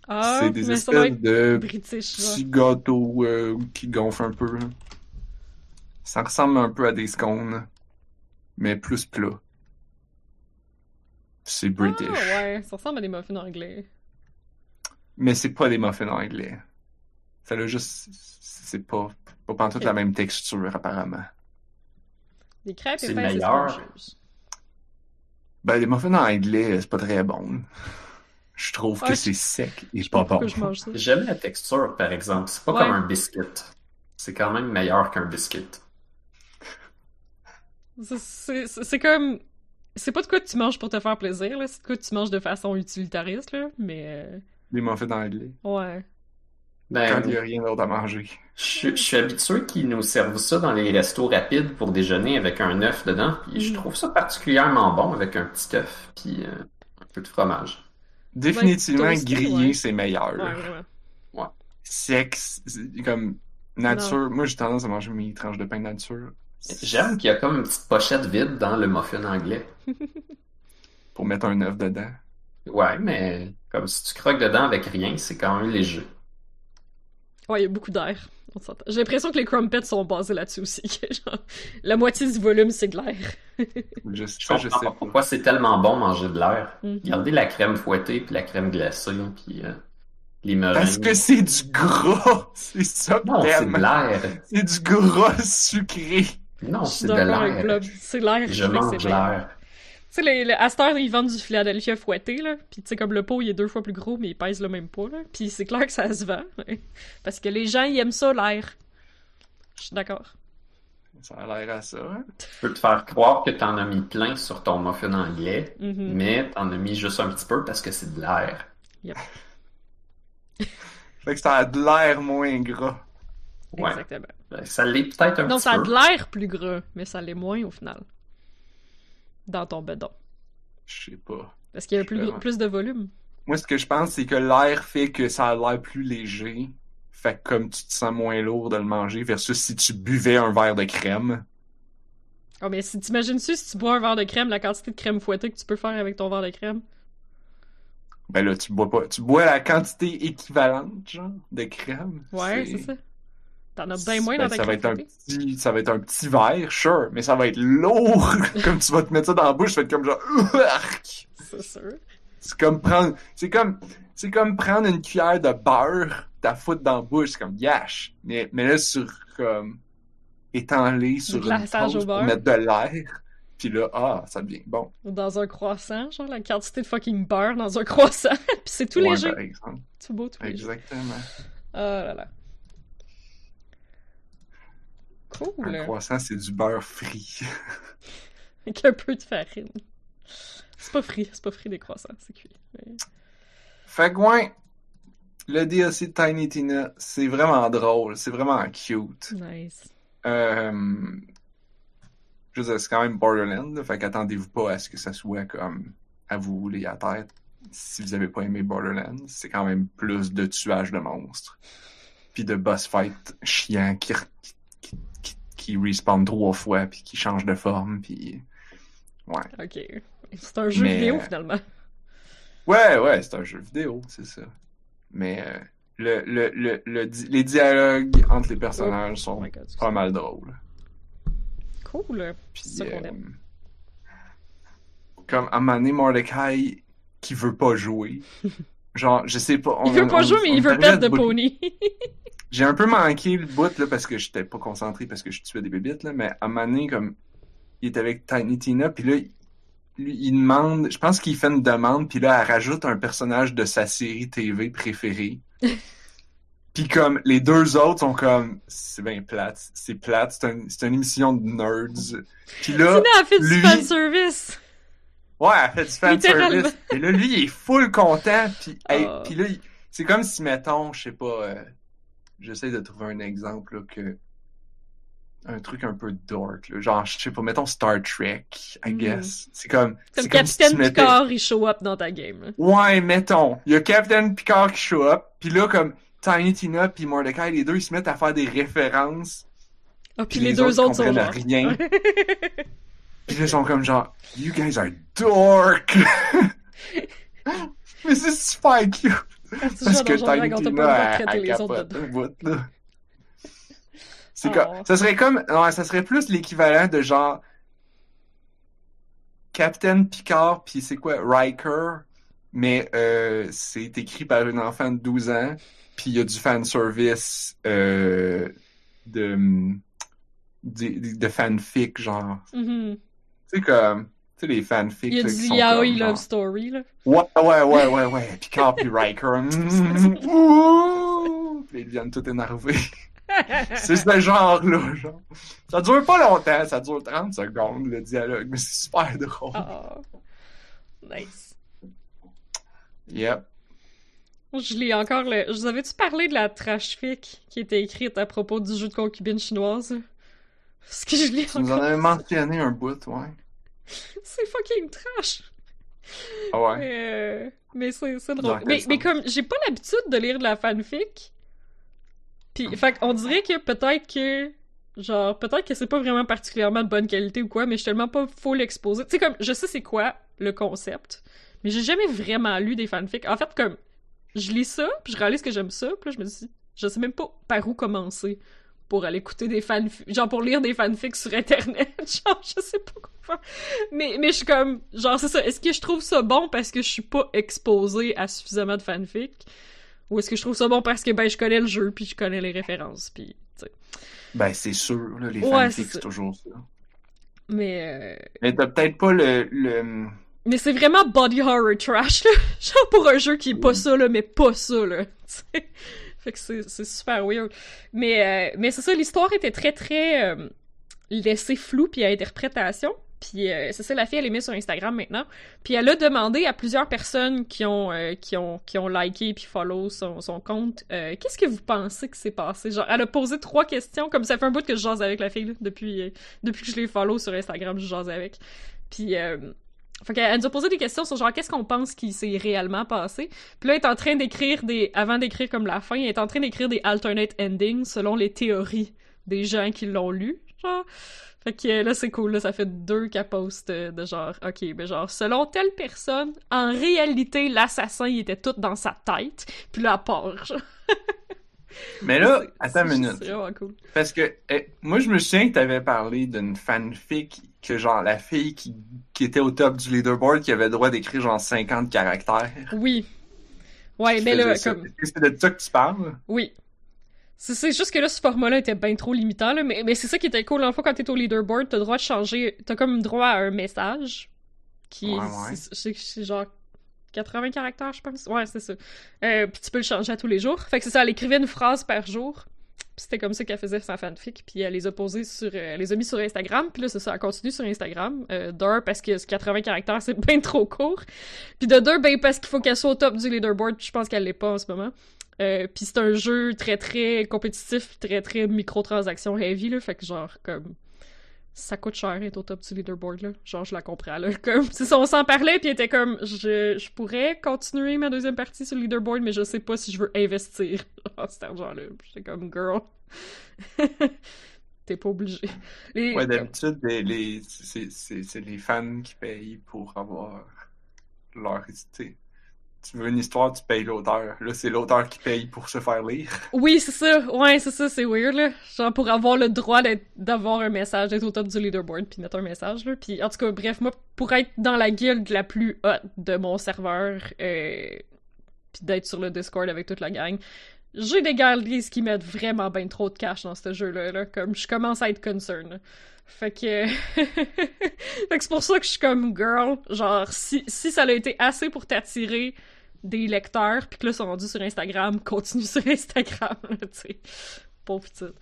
Ah, c'est des espèces de british, petits gâteaux euh, qui gonflent un peu. Ça ressemble un peu à des scones, mais plus plat. C'est british. Ah, ouais, ça ressemble à des muffins anglais. Mais c'est pas des muffins anglais. Ça a juste... C'est pas, pas pantoute Ok. la même texture, apparemment. Des crêpes et meilleur. Ben, les muffins anglais, c'est pas très bon. Je trouve Ah, que je- c'est sec et pas pas bon. J'aime la texture, par exemple. C'est pas Ouais. comme un biscuit. C'est quand même meilleur qu'un biscuit. C'est comme. C'est pas de quoi tu manges pour te faire plaisir, là. C'est de quoi tu manges de façon utilitariste, là. Mais. euh, Les muffins anglais. Ouais. Ben, Quand il y a rien d'autre à manger. je, je suis habitué qu'ils nous servent ça dans les restos rapides pour déjeuner avec un œuf dedans. Puis je Mm. trouve ça particulièrement bon avec un petit œuf puis euh, un peu de fromage. Définitivement, grillé, ouais. c'est meilleur. Ouais, c'est comme nature. Moi, j'ai tendance à manger mes tranches de pain nature. J'aime qu'il y a comme une petite pochette vide dans le muffin anglais. Pour mettre un œuf dedans. Ouais, mais comme si tu croques dedans avec rien, c'est quand même léger. Ouais, il y a beaucoup d'air. J'ai l'impression que les crumpets sont basés là-dessus aussi. genre, la moitié du volume, c'est de l'air. Je, Je ça, je comprends sais pas pourquoi c'est tellement bon manger de l'air. Mhm. Regardez la crème fouettée puis la crème glacée puis euh, les meringues. Parce que c'est du gras. C'est ça non, c'est de l'air. C'est du gras sucré. Non, Je suis c'est de l'air. C'est l'air Je mange l'air. Tu sais, les, heure, ils vendent du Philadelphia fouetté, là. Puis, tu sais, comme le pot, il est deux fois plus gros, mais il pèse le même poids, là. Puis, c'est clair que ça se vend. Parce que les gens, ils aiment ça, l'air. Je suis d'accord. Ça a l'air à ça. hein? Tu peux te faire croire que t'en as mis plein sur ton muffin anglais, Mhm. mais t'en as mis juste un petit peu parce que c'est de l'air. Fait que ça a de l'air moins gras. Ouais. Exactement. Ben, Ça l'est peut-être un Non, petit ça a peu. de l'air plus gras, mais ça l'est moins au final. Dans ton bedon. Je sais pas. Parce qu'il y a plus, Vraiment. plus de volume. Moi, ce que je pense, c'est que l'air fait que ça a l'air plus léger. Fait que comme tu te sens moins lourd de le manger versus si tu buvais un verre de crème. Oh, mais si t'imagines-tu, si tu bois un verre de crème, la quantité de crème fouettée que tu peux faire avec ton verre de crème? Ben là, tu bois pas. Tu bois la quantité équivalente, genre, de crème. Ouais, c'est ça. T'en as bien moins Ben, dans ta ça va être un petit, ça va être un petit verre, sure, mais ça va être lourd. comme tu vas te mettre ça dans la bouche, ça va être comme genre. C'est sûr. C'est comme prendre, c'est comme, c'est comme prendre une cuillère de beurre, ta foutre dans la bouche, c'est comme yash. Mais, mais là, sur, comme, étalé sur une glaçage au beurre. mettre de l'air. Puis là, ah, ça devient bon. Dans un croissant, genre la quantité de fucking beurre dans un croissant. Puis c'est tout Ouais, léger. Tout beau, tout léger. Exactement. Oh là là. Un Cool. croissant, c'est du beurre frit. Avec un peu de farine. C'est pas frit, c'est pas frit des croissants, c'est cuit. Mais- Fait que ouais, le DLC de Tiny Tina, c'est vraiment drôle, c'est vraiment cute. Nice. Euh, je veux dire, c'est quand même Borderlands, là, fait qu'attendez-vous pas à ce que ça soit comme à vous rouler à terre. Si vous avez pas aimé Borderlands, c'est quand même plus de tuage de monstres. Puis de boss fight chiant qui, qui, qui, respawn trois fois puis qui change de forme puis ouais. Ok. C'est un jeu Mais, vidéo euh, finalement. Ouais, ouais, c'est un jeu vidéo, c'est ça. Mais euh, le, le, le, le di- les dialogues entre les personnages Oh sont god. pas mal drôles. Cool. C'est ça qu'on euh, aime. comme à un moment donné, Mordecai qui veut pas jouer. Genre, je sais pas. Il on- veut pas on- jouer, mais il veut perdre de pony. J'ai un peu manqué le bout là parce que j'étais pas concentré parce que je tuais des bébites là, mais à un moment donné, comme il était avec Tiny Tina, puis là, lui, il demande, je pense qu'il fait une demande, puis là, elle rajoute un personnage de sa série TV préférée. puis comme, les deux autres sont comme, c'est bien plate, c'est plate, c'est un, c'est une émission de nerds. Puis là, Sinon, elle fait du lui- fanservice. Ouais, elle fait du fan service. Et là, lui, il est full content. Puis, hey, Oh. puis là, c'est comme si, mettons, je sais pas, euh, j'essaie de trouver un exemple, là, que. Un truc un peu dark, là. Genre, je sais pas, mettons Star Trek, I Mm. guess. C'est comme. Comme si Capitaine mettais- Picard, il show up dans ta game. là. Ouais, mettons. Il y a Captain Picard qui show up. Puis là, comme Tiny Tina puis Mordecai, les deux, ils se mettent à faire des références. Ah, puis Puis les, les deux autres autres sont genre. rien. Puis là, ils sont comme genre, You guys are dork! Mais c'est super cute! Parce que Tiny Tina, les autres capote de un bout, là. C'est Oh. comme, ça serait comme, ouais, ça serait plus l'équivalent de genre, Captain Picard puis c'est quoi, Riker, mais euh, c'est écrit par une enfant de 12 ans, puis il y a du fanservice euh, de, de, de fanfic, genre. Mhm. Tu sais, comme, tu sais, les fanfics. Il y a là, du yaoi love genre- story, là. Ouais, ouais, ouais, ouais, ouais. Puis Riker. mm, ouh, puis ils deviennent tout énervés. C'est ce genre-là, genre. Ça dure pas longtemps, ça dure 30 secondes, le dialogue, mais c'est super drôle. Ah. Nice. Yep. Je lis encore le. Je vous avais-tu parlé de la trash fic qui était écrite à propos du jeu de concubine chinoise? Parce que je lis Tu nous en encore. avais mentionné un bout, ouais. C'est fucking trash! Ah ouais. Mais, euh, mais c'est drôle. Mais, mais comme j'ai pas l'habitude de lire de la fanfic, puis fait on dirait que peut-être que genre peut-être que c'est pas vraiment particulièrement de bonne qualité ou quoi, mais je suis tellement pas full exposé. Tu sais comme je sais c'est quoi le concept, mais j'ai jamais vraiment lu des fanfics. En fait comme je lis ça, puis je réalise que j'aime ça, puis là je me dis je sais même pas par où commencer pour aller écouter des fanfics, genre pour lire des fanfics sur internet, genre je sais pas quoi faire. Mais, mais je suis comme, genre c'est ça, est-ce que je trouve ça bon parce que je suis pas exposée à suffisamment de fanfics? Ou est-ce que je trouve ça bon parce que ben je connais le jeu puis je connais les références puis. Ben, c'est sûr, là, les Ouais, fanfics, c'est toujours ça. Mais euh, Mais t'as peut-être pas le, le... mais c'est vraiment body horror trash là, genre pour un jeu qui est pas ça là, mais pas ça là. que c'est c'est super weird. Mais euh, mais c'est ça, l'histoire était très très euh, laissée floue puis à interprétation. Puis euh, c'est ça, la fille, elle est mise sur Instagram maintenant. Puis elle a demandé à plusieurs personnes qui ont, euh, qui ont, qui ont liké puis follow son, son compte, euh, qu'est-ce que vous pensez que s'est passé? Genre, elle a posé trois questions, comme ça fait un bout que je jase avec la fille, là, depuis, depuis que je l'ai follow sur Instagram, je jase avec. Puis, fait qu'elle elle nous a posé des questions sur genre, qu'est-ce qu'on pense qui s'est réellement passé? Puis là, elle est en train d'écrire des, avant d'écrire comme la fin, elle est en train d'écrire des alternate endings selon les théories des gens qui l'ont lu, genre. Fait que là, c'est cool, là, ça fait deux qu'elle poste de genre, ok, ben genre, selon telle personne, en réalité, l'assassin, il était tout dans sa tête, puis là, elle part. Mais là, attends une minute. C'est vraiment cool. Parce que eh, moi, je me souviens que t'avais parlé d'une fanfic que genre la fille qui, qui était au top du leaderboard qui avait le droit d'écrire genre 50 caractères. Oui. Ouais, mais là, ça. comme, c'est de ça que tu parles? oui. C'est- juste que là, ce format-là était bien trop limitant, là, mais, mais c'est ça qui était cool. En fois, quand t'es au leaderboard, t'as le droit de changer, t'as comme droit à un message, qui est, Ouais, ouais. c'est genre 80 caractères, je pense. Ouais, c'est ça. Euh, puis tu peux le changer à tous les jours. Fait que c'est ça, elle écrivait une phrase par jour. Puis c'était comme ça qu'elle faisait sa fanfic. Puis elle les a posés sur, euh, les mis sur Instagram. Puis là, c'est ça, elle continue sur Instagram. Euh, D'un, parce que ce 80 caractères, c'est bien trop court. Puis de deux, ben parce qu'il faut qu'elle soit au top du leaderboard. Je pense qu'elle l'est pas en ce moment. Euh, puis c'est un jeu très très compétitif, très très microtransaction heavy là, fait que genre comme ça coûte cher être au top du leaderboard là. Genre je la comprends là, comme c'est on s'en parlait puis était comme je, je pourrais continuer ma deuxième partie sur le leaderboard mais je sais pas si je veux investir dans cet argent là. J'étais comme girl. T'es pas obligé. Ouais, d'habitude, les, les- c'est, les fans qui payent pour avoir leur. Sais, tu veux une histoire, tu payes l'auteur. Là, c'est l'auteur qui paye pour se faire lire. Oui, c'est ça. Ouais, c'est ça, c'est weird, là. Genre, pour avoir le droit d'avoir un message, d'être au top du leaderboard, puis mettre un message, là. Puis, en tout cas, bref, moi, pour être dans la guilde la plus haute de mon serveur, euh, puis d'être sur le Discord avec toute la gang, j'ai des galleries qui mettent vraiment bien trop de cash dans ce jeu-là, là, comme je commence à être concerned. Fait que... fait que c'est pour ça que je suis comme girl, genre, si, si ça a été assez pour t'attirer des lecteurs, puis que là, ils sont rendus sur Instagram, continue sur Instagram, tu sais. Pauvre petite.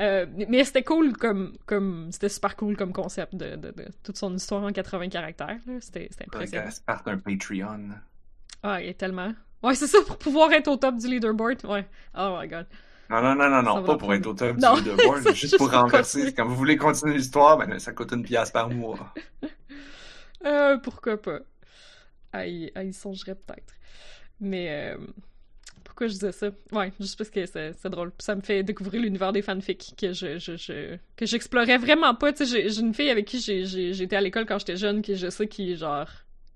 Euh, mais c'était cool comme, comme c'était super cool comme concept de, de, de, toute son histoire en 80 caractères. C'était impressionnant. C'est part d'un Patreon. Ah, il est tellement. Ouais, c'est ça, pour pouvoir être au top du leaderboard. Ouais. Oh my god. Non, non, non, non, non, pas pour être au top non. du leaderboard, juste, juste pour renverser. Quand vous voulez continuer l'histoire, ben ça coûte une pièce par mois. euh, pourquoi pas? Ah, il, ah, il songerait peut-être. Mais euh, pourquoi je disais ça? Ouais, juste parce que c'est drôle. Ça me fait découvrir l'univers des fanfics que je, je, je que j'explorais vraiment pas. Tu sais, j'ai une fille avec qui été à l'école quand j'étais jeune, qui je sais qui genre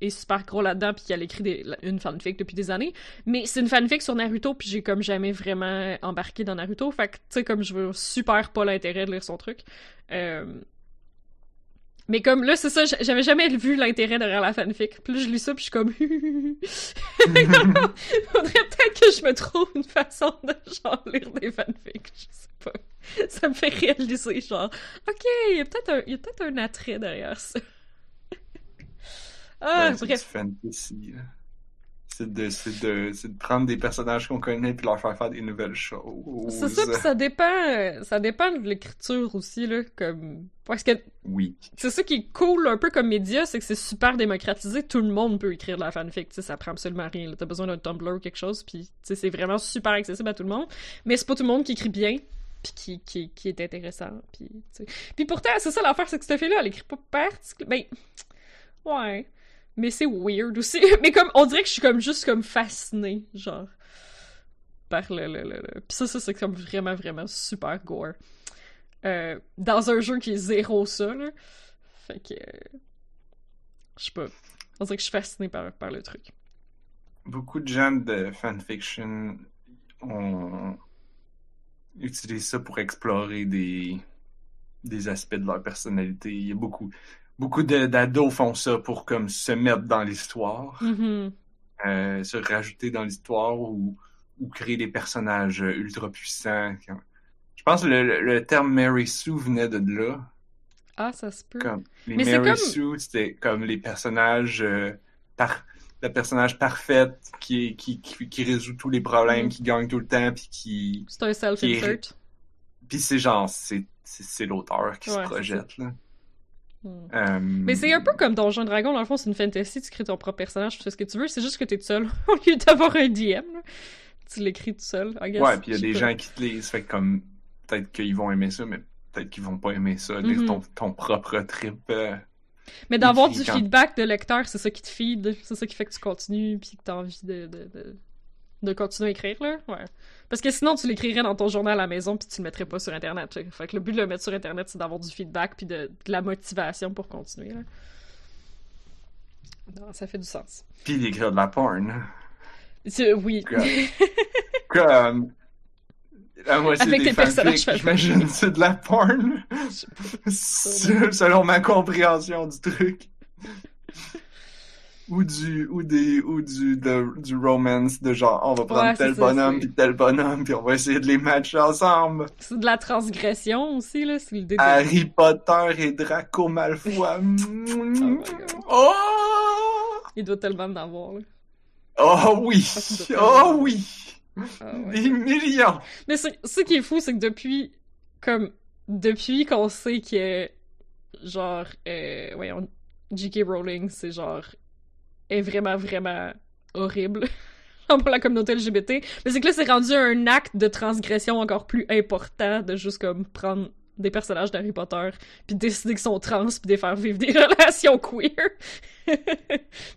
est super gros là-dedans puis a écrit des, une fanfic depuis des années. Mais c'est une fanfic sur Naruto puis j'ai comme jamais vraiment embarqué dans Naruto. Fait que tu sais comme je veux super pas l'intérêt de lire son truc. Euh, mais comme là, c'est ça, j'avais jamais vu l'intérêt derrière la fanfic. Puis là, je lis ça, puis je suis comme. Faudrait peut-être que je me trouve une façon de genre lire des fanfics. Je sais pas. Ça me fait réaliser, genre, ok, il y a peut-être un, peut un attrait derrière ça. Ah, bref. fantasy. C'est de, de, de, prendre des personnages qu'on connaît puis leur faire faire des nouvelles choses. C'est ça, puis ça dépend, ça dépend de l'écriture aussi, là, comme... Parce que... Oui. C'est ça qui est cool un peu comme média, c'est que c'est super démocratisé, tout le monde peut écrire de la fanfic, tu sais, ça prend absolument rien, t'as besoin d'un Tumblr ou quelque chose, puis tu sais, c'est vraiment super accessible à tout le monde, mais c'est pas tout le monde qui écrit bien, puis qui, qui, qui est intéressant, puis. Puis pourtant, c'est ça l'affaire, c'est que cette fille-là, elle écrit pas particulièrement... Ben... Ouais mais c'est weird aussi. mais comme, on dirait que je suis comme juste comme fascinée, genre, par le... le, le, Puis ça, ça c'est comme vraiment, vraiment super gore. Euh, dans un jeu qui est zéro ça, là. Fait que... Je sais pas. On dirait que je suis fascinée par, par le truc. Beaucoup de gens de fanfiction ont utilisé ça pour explorer des, des aspects de leur personnalité. Il y a beaucoup beaucoup d'ados font ça pour comme se mettre dans l'histoire, mm-hmm. euh, se rajouter dans l'histoire ou, ou, créer des personnages ultra puissants. Je pense que le, le terme Mary Sue venait de là. Ah, ça se peut. Comme, les Mais Mary comme... Sue, c'était comme les personnages euh, par la personnage parfaite qui, qui, qui, qui, résout tous les problèmes, mm. qui gagne tout le temps, puis qui... C'est un self-insert. Puis c'est genre, c'est l'auteur qui se projette, là. Euh, mais c'est un peu comme Donjon Dragon, dans le fond, c'est une fantasy, tu crées ton propre personnage, tu fais ce que tu veux, c'est juste que t'es tout seul. Au lieu d'avoir un DM, tu l'écris tout seul. I guess, ouais, puis il y a des gens qui te lisent, fait comme, peut-être qu'ils vont aimer ça, mais peut-être qu'ils vont pas aimer ça, lire ton, mm-hmm. ton, propre trip. Euh, mais d'avoir du feedback de lecteur, c'est ça qui te feed, c'est ça qui fait que tu continues, puis que t'as envie de, de, de, de continuer à écrire, là. Ouais. Parce que sinon, tu l'écrirais dans ton journal à la maison puis tu le mettrais pas sur Internet. Fait que le but de le mettre sur Internet, c'est d'avoir du feedback puis de, la motivation pour continuer. Non, ça fait du sens. Puis d'écrire de la porn. Oui. Comme... La moitié Avec des personnages j'imagine, c'est de la porn. Selon ma compréhension du truc ou du ou des ou du de, du romance de genre on va prendre tel bonhomme puis tel bonhomme puis on va essayer de les matcher ensemble. C'est de la transgression aussi là, c'est le Harry Potter et Draco Malfoy. oh, oh, Il doit tellement en avoir là. Oh oui. Oh oui. Ah, Des millions. Mais ce qui est fou c'est que depuis comme depuis qu'on sait que genre euh, voyons J.K. Rowling, c'est genre est vraiment, vraiment horrible pour la communauté LGBT. Mais c'est que là, c'est rendu un acte de transgression encore plus important de juste comme prendre des personnages d'Harry Potter puis décider qu'ils sont trans puis de faire vivre des relations queer. Tout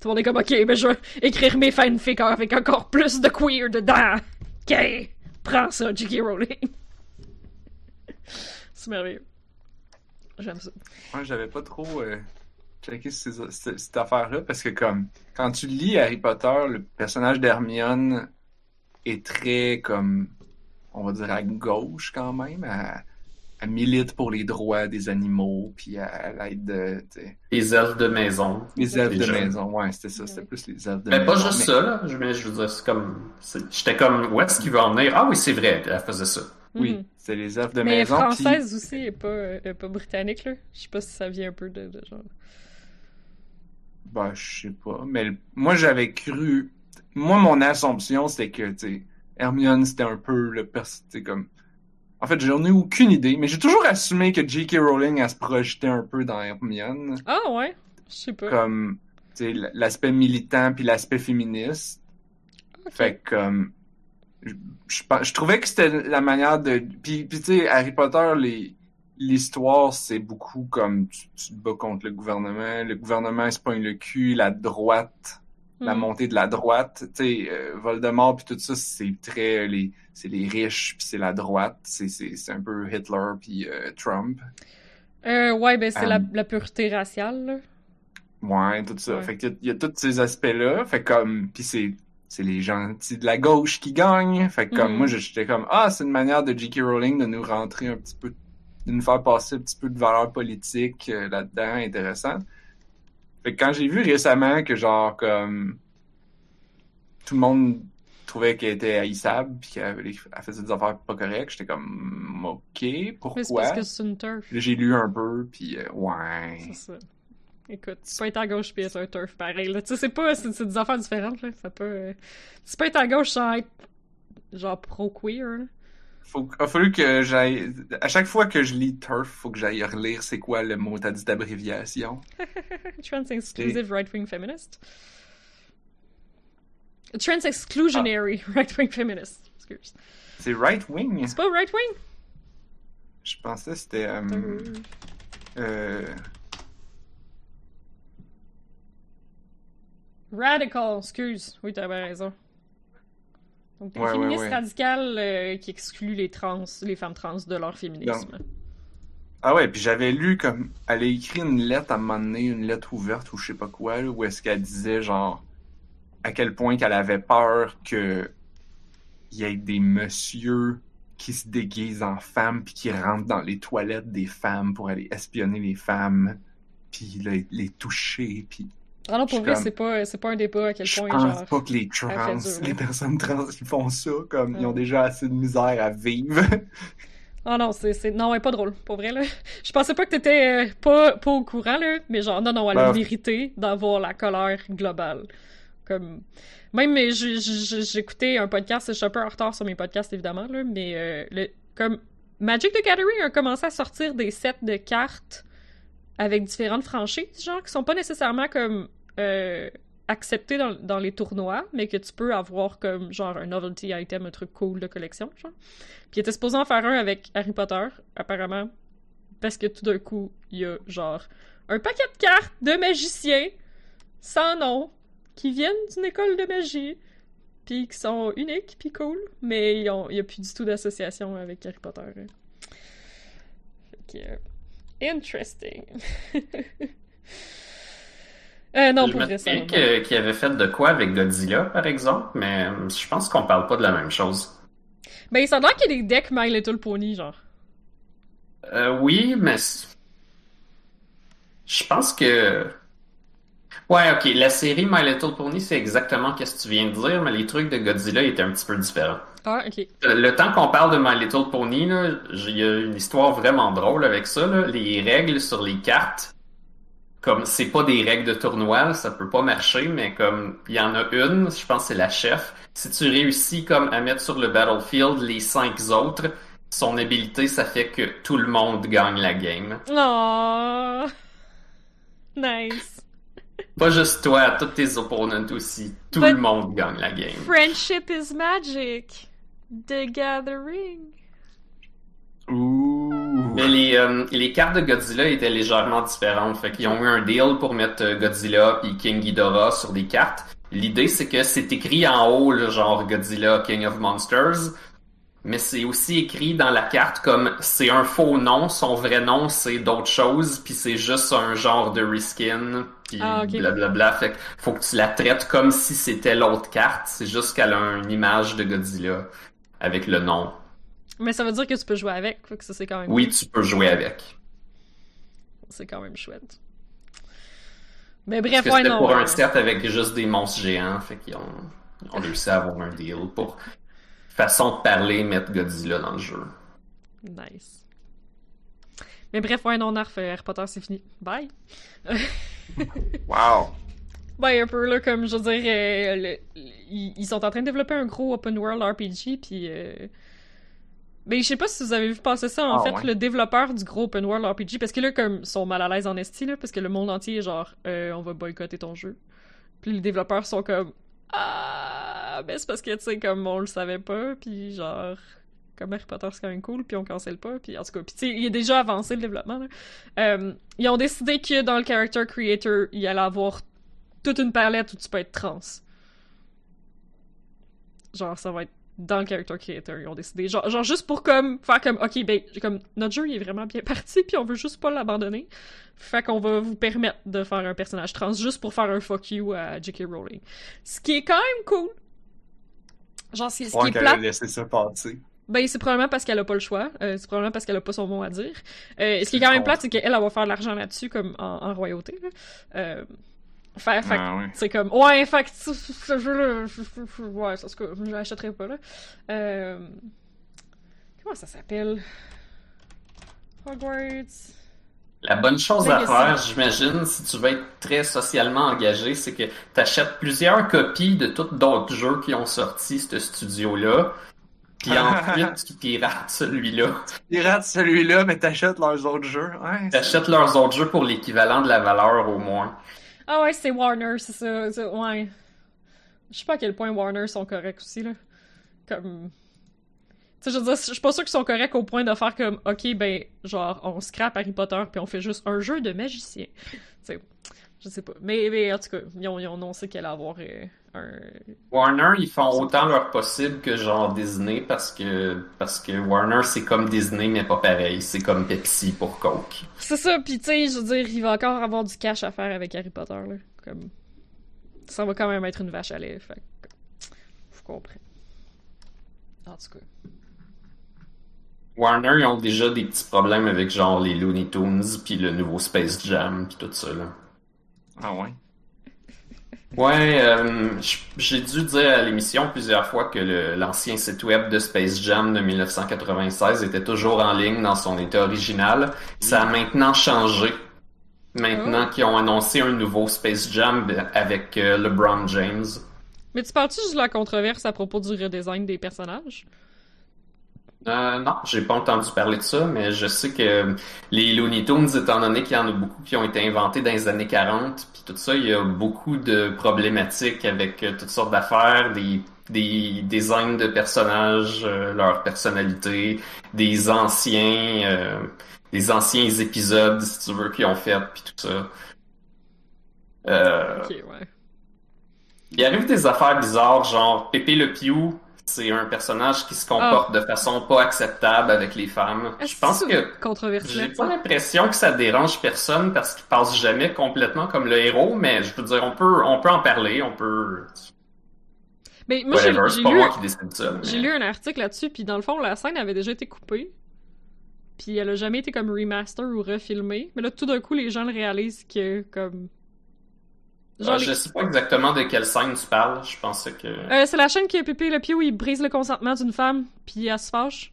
le monde est comme, ok, mais je vais écrire mes fanfics avec encore plus de queer dedans. Ok, prends ça, J.K. Rowling. C'est merveilleux. J'aime ça. Moi, j'avais pas trop euh, cette, cette affaire-là parce que comme quand tu lis Harry Potter, le personnage d'Hermione est très comme on va dire à gauche quand même. elle milite pour les droits des animaux, puis elle, aide de, Les elfes de maison. les elfes de maison. Ouais, c'était ça, c'était plus les elfes de Mais maison. pas juste mais- ça, là. Je, mais je veux dire, c'est comme. J'étais comme, où est-ce qu'il veut en venir? Ah oui, c'est vrai, elle faisait ça. Oui, Mhm. c'est les elfes de Mais maison. puis- française aussi, et pas, euh, pas britannique, là. Je sais pas si ça vient un peu de, de genre. Ben, je sais pas. Mais le- moi, j'avais cru. Moi, mon assumption, c'était que, tu sais, Hermione, c'était un peu le pers... tu sais, comme. En fait, j'en ai aucune idée, mais j'ai toujours assumé que J.K. Rowling, elle se projetait un peu dans Hermione. Ah ouais? Je sais pas. Comme, tu sais, l'aspect militant puis l'aspect féministe. Fait que, comme. Je, je, je trouvais que c'était la manière de. Puis, puis tu sais, Harry Potter, les. L'histoire, c'est beaucoup comme tu, tu te bats contre le gouvernement, le gouvernement se pogne le cul, la droite la Mhm. montée de la droite, tu sais, euh, Voldemort puis tout ça, c'est très euh, les c'est les riches puis c'est la droite, c'est c'est c'est un peu Hitler puis euh, Trump. Euh, ouais, ben c'est la, la pureté raciale, là. Ouais, tout ça. Ouais. Fait qu'il y a- il y, a tous ces aspects-là, fait comme puis c'est c'est les gentils de la gauche qui gagnent, fait que comme Mhm. moi j'étais comme ah, c'est une manière de J.K. Rowling de nous rentrer un petit peu de nous faire passer un petit peu de valeur politique euh, là-dedans intéressante. Fait que quand j'ai vu récemment que genre comme tout le monde trouvait qu'elle était haïssable puis qu'elle faisait des affaires pas correctes, j'étais comme OK, Mais c'est pourquoi parce que c'est une turf. J'ai lu un peu puis euh, ouais. C'est ça. Écoute, tu peux être à gauche pis être un turf pareil, là. Tu sais, c'est pas... C'est c'est des affaires différentes, là. Ça peut... euh, Tu peux être à gauche sans être, genre, pro-queer, là. Faut, a fallu que j'aille. À chaque fois que je lis TURF, faut que j'aille relire c'est quoi le mot, t'as dit d'abréviation. Trans-exclusive right-wing feminist. Trans-exclusionary right-wing feminist. Excuse. C'est right wing. C'est pas right-wing? Je pensais que c'était. euh, Euh, euh, Radical, excuse. Oui, t'avais raison. Donc, Ouais, ouais, féministe ouais. radical euh, qui exclut les trans, les femmes trans de leur féminisme. Ah ouais, puis j'avais lu comme. Elle a écrit une lettre à un moment donné, une lettre ouverte ou je sais pas quoi, là, où est-ce qu'elle disait genre. À quel point qu'elle avait peur que. Il y ait des messieurs qui se déguisent en femmes puis qui rentrent dans les toilettes des femmes pour aller espionner les femmes puis les, les toucher puis Ah non, pour Je vrai, c'est pas, pas un débat à quel Je point, pense genre. pas que les trans, les personnes trans qui font ça, comme ils ont déjà assez de misère à vivre. Ah non, c'est, c'est... Non, ouais, pas drôle, pour vrai, là. Je pensais pas que t'étais euh, pas, pas au courant, là, mais genre, non, non, elle a Ben- mérité d'avoir la colère globale. Comme... Même, j'écoutais un podcast, je suis un peu en retard sur mes podcasts, évidemment, là, mais euh, le... comme Magic the Gathering a commencé à sortir des sets de cartes avec différentes franchises, genre, qui sont pas nécessairement comme euh, acceptées dans, les tournois, mais que tu peux avoir comme, genre, un novelty item, un truc cool de collection. Puis il était supposé en faire un avec Harry Potter, apparemment, parce que tout d'un coup, il y a, genre, un paquet de cartes de magiciens, sans nom, qui viennent d'une école de magie, puis qui sont uniques, puis cool, mais il n'y a plus du tout d'association avec Harry Potter. hein. Fait euh, Interesting. euh, non, je pour me souviens que- qu'il avait fait de quoi avec Godzilla, par exemple, mais euh, je pense qu'on parle pas de la même chose. Ben, ça a l'air qu'il y a des decks My Little Pony, genre. Euh, oui, mais je pense que ouais, ok, la série My Little Pony, c'est exactement ce que tu viens de dire, mais les trucs de Godzilla étaient un petit peu différents. Ah, ok. Euh, Le temps qu'on parle de My Little Pony, il y a une histoire vraiment drôle avec ça. Là. Les règles sur les cartes, comme c'est pas des règles de tournoi, ça peut pas marcher, mais comme il y en a une, je pense que c'est la chef. Si tu réussis comme à mettre sur le battlefield les cinq autres, son habilité, ça fait que tout le monde gagne la game. Oh. Nice. Pas juste toi, tous tes opponents aussi. Tout But- le monde gagne la game. Friendship is magic. The Gathering. Ouh. Mais les, euh, les cartes de Godzilla étaient légèrement différentes. Fait qu'ils ont eu un deal pour mettre euh, Godzilla puis King Ghidorah sur des cartes. L'idée, c'est que c'est écrit en haut, le genre Godzilla, King of Monsters. Mais c'est aussi écrit dans la carte comme c'est un faux nom, son vrai nom c'est d'autres choses, puis c'est juste un genre de reskin, puis Ah, blablabla. Fait que faut que tu la traites comme si c'était l'autre carte. C'est juste qu'elle a une image de Godzilla avec le nom. Mais ça veut dire que tu peux jouer avec, fait que ça c'est quand même. Oui, tu peux jouer avec. C'est quand même chouette. Mais bref, Parce que ouais, c'était non. pour euh, un set avec juste des monstres géants, fait qu'ils ont, ils ont réussi à avoir un deal pour façon de parler, mettre Godzilla dans le jeu. Nice. Mais bref, ouais, non, Narf, euh, Harry Potter, c'est fini. Bye! Wow. Ben, un peu, là, comme, je veux dire, euh, le- ils sont en train de développer un gros open world RPG, puis... Euh... Ben, je sais pas si vous avez vu passer ça, en Ah, fait, ouais. le développeur du gros open world RPG, parce que là, comme, ils sont mal à l'aise en esti, là, parce que le monde entier est genre, euh, on va boycotter ton jeu. Puis les développeurs sont comme, ah, ben c'est parce que, tu sais, comme, on le savait pas, puis genre, comme Harry Potter, c'est quand même cool, puis on cancelle pas, puis en tout cas, puis tu sais, il a déjà avancé le développement, là. Euh, ils ont décidé que dans le character creator, il allait avoir toute une palette où tu peux être trans. Genre, ça va être dans le character creator, ils ont décidé. Genre, genre juste pour comme faire comme, ok, ben, comme notre jeu il est vraiment bien parti, puis on veut juste pas l'abandonner. Fait qu'on va vous permettre de faire un personnage trans juste pour faire un fuck you à J.K. Rowling. Ce qui est quand même cool. Genre, ce qui ce qui est qu'elle plate, a laissé ça passer. ben, c'est probablement parce qu'elle a pas le choix. Euh, c'est probablement parce qu'elle a pas son mot à dire. Euh, ce qui est quand même plate, c'est qu'elle, elle va faire de l'argent là-dessus, comme en, en royauté. Là. Euh, fait, fait que Ah, ouais. c'est comme, ouais, fait que ce- jeu-là, je- je- je- ouais, ça, je l'achèterai pas, là. Euh, comment ça s'appelle? Hogwarts. La bonne chose à faire, j'imagine, si tu veux être très socialement engagé, c'est que tu achètes plusieurs copies de tous d'autres jeux qui ont sorti ce studio-là, puis ensuite tu pirates celui-là. Pirate celui-là, mais t'achètes leurs autres jeux. Ouais. Tu achètes leurs autres jeux pour l'équivalent de la valeur au moins. Ah ouais, c'est Warner, c'est ça, ouais. Je sais pas à quel point Warner sont corrects aussi, là. Comme... Tu sais, je veux dire, je suis pas sûr qu'ils sont corrects au point de faire comme, ok, ben, genre, on scrape Harry Potter puis on fait juste un jeu de magicien. Tu sais, je sais pas. Mais, en tout cas, ils ont, ils ont annoncé qu'elle allait avoir euh. Warner, ils font autant leur possible que genre Disney parce que parce que Warner c'est comme Disney mais pas pareil, c'est comme Pepsi pour Coke. C'est ça, pis tu sais, je veux dire, il va encore avoir du cash à faire avec Harry Potter, là. Comme... Ça va quand même être une vache à lait, fait que... Je comprends. En tout cas. Warner, ils ont déjà des petits problèmes avec genre les Looney Tunes puis le nouveau Space Jam puis tout ça là. Ah ouais? Ouais, euh, j'ai dû dire à l'émission plusieurs fois que l'ancien site web de Space Jam de 1996 était toujours en ligne dans son état original. Ça a maintenant changé. Maintenant qu'ils ont annoncé un nouveau Space Jam avec euh, LeBron James. Mais tu parles-tu de la controverse à propos du redesign des personnages? Euh, non, j'ai pas entendu parler de ça, mais je sais que les Looney Tunes, étant donné qu'il y en a beaucoup qui ont été inventés dans les années 40, puis tout ça, il y a beaucoup de problématiques avec euh, toutes sortes d'affaires, des, des designs de personnages, euh, leur personnalité, des anciens, euh, des anciens épisodes, si tu veux, qu'ils ont fait, puis tout ça. Euh, Ok, ouais. il arrive des affaires bizarres, genre Pépé le Pew, c'est un personnage qui se comporte de façon pas acceptable avec les femmes. Je pense que j'ai pas l'impression que ça dérange personne parce qu'il passe jamais complètement comme le héros, mais je veux dire, on peut, on peut en parler, on peut. Mais moi, j'ai lu, mais- j'ai lu un article là-dessus, puis dans le fond, la scène avait déjà été coupée. Puis elle a jamais été comme remaster ou refilmée. Mais là, tout d'un coup, les gens le réalisent que, comme... Genre, Ah, les- Je sais pas exactement de quelle scène tu parles. Je pensais que. Euh, c'est la chaîne qui a pépé le pied où il brise le consentement d'une femme, puis elle se fâche.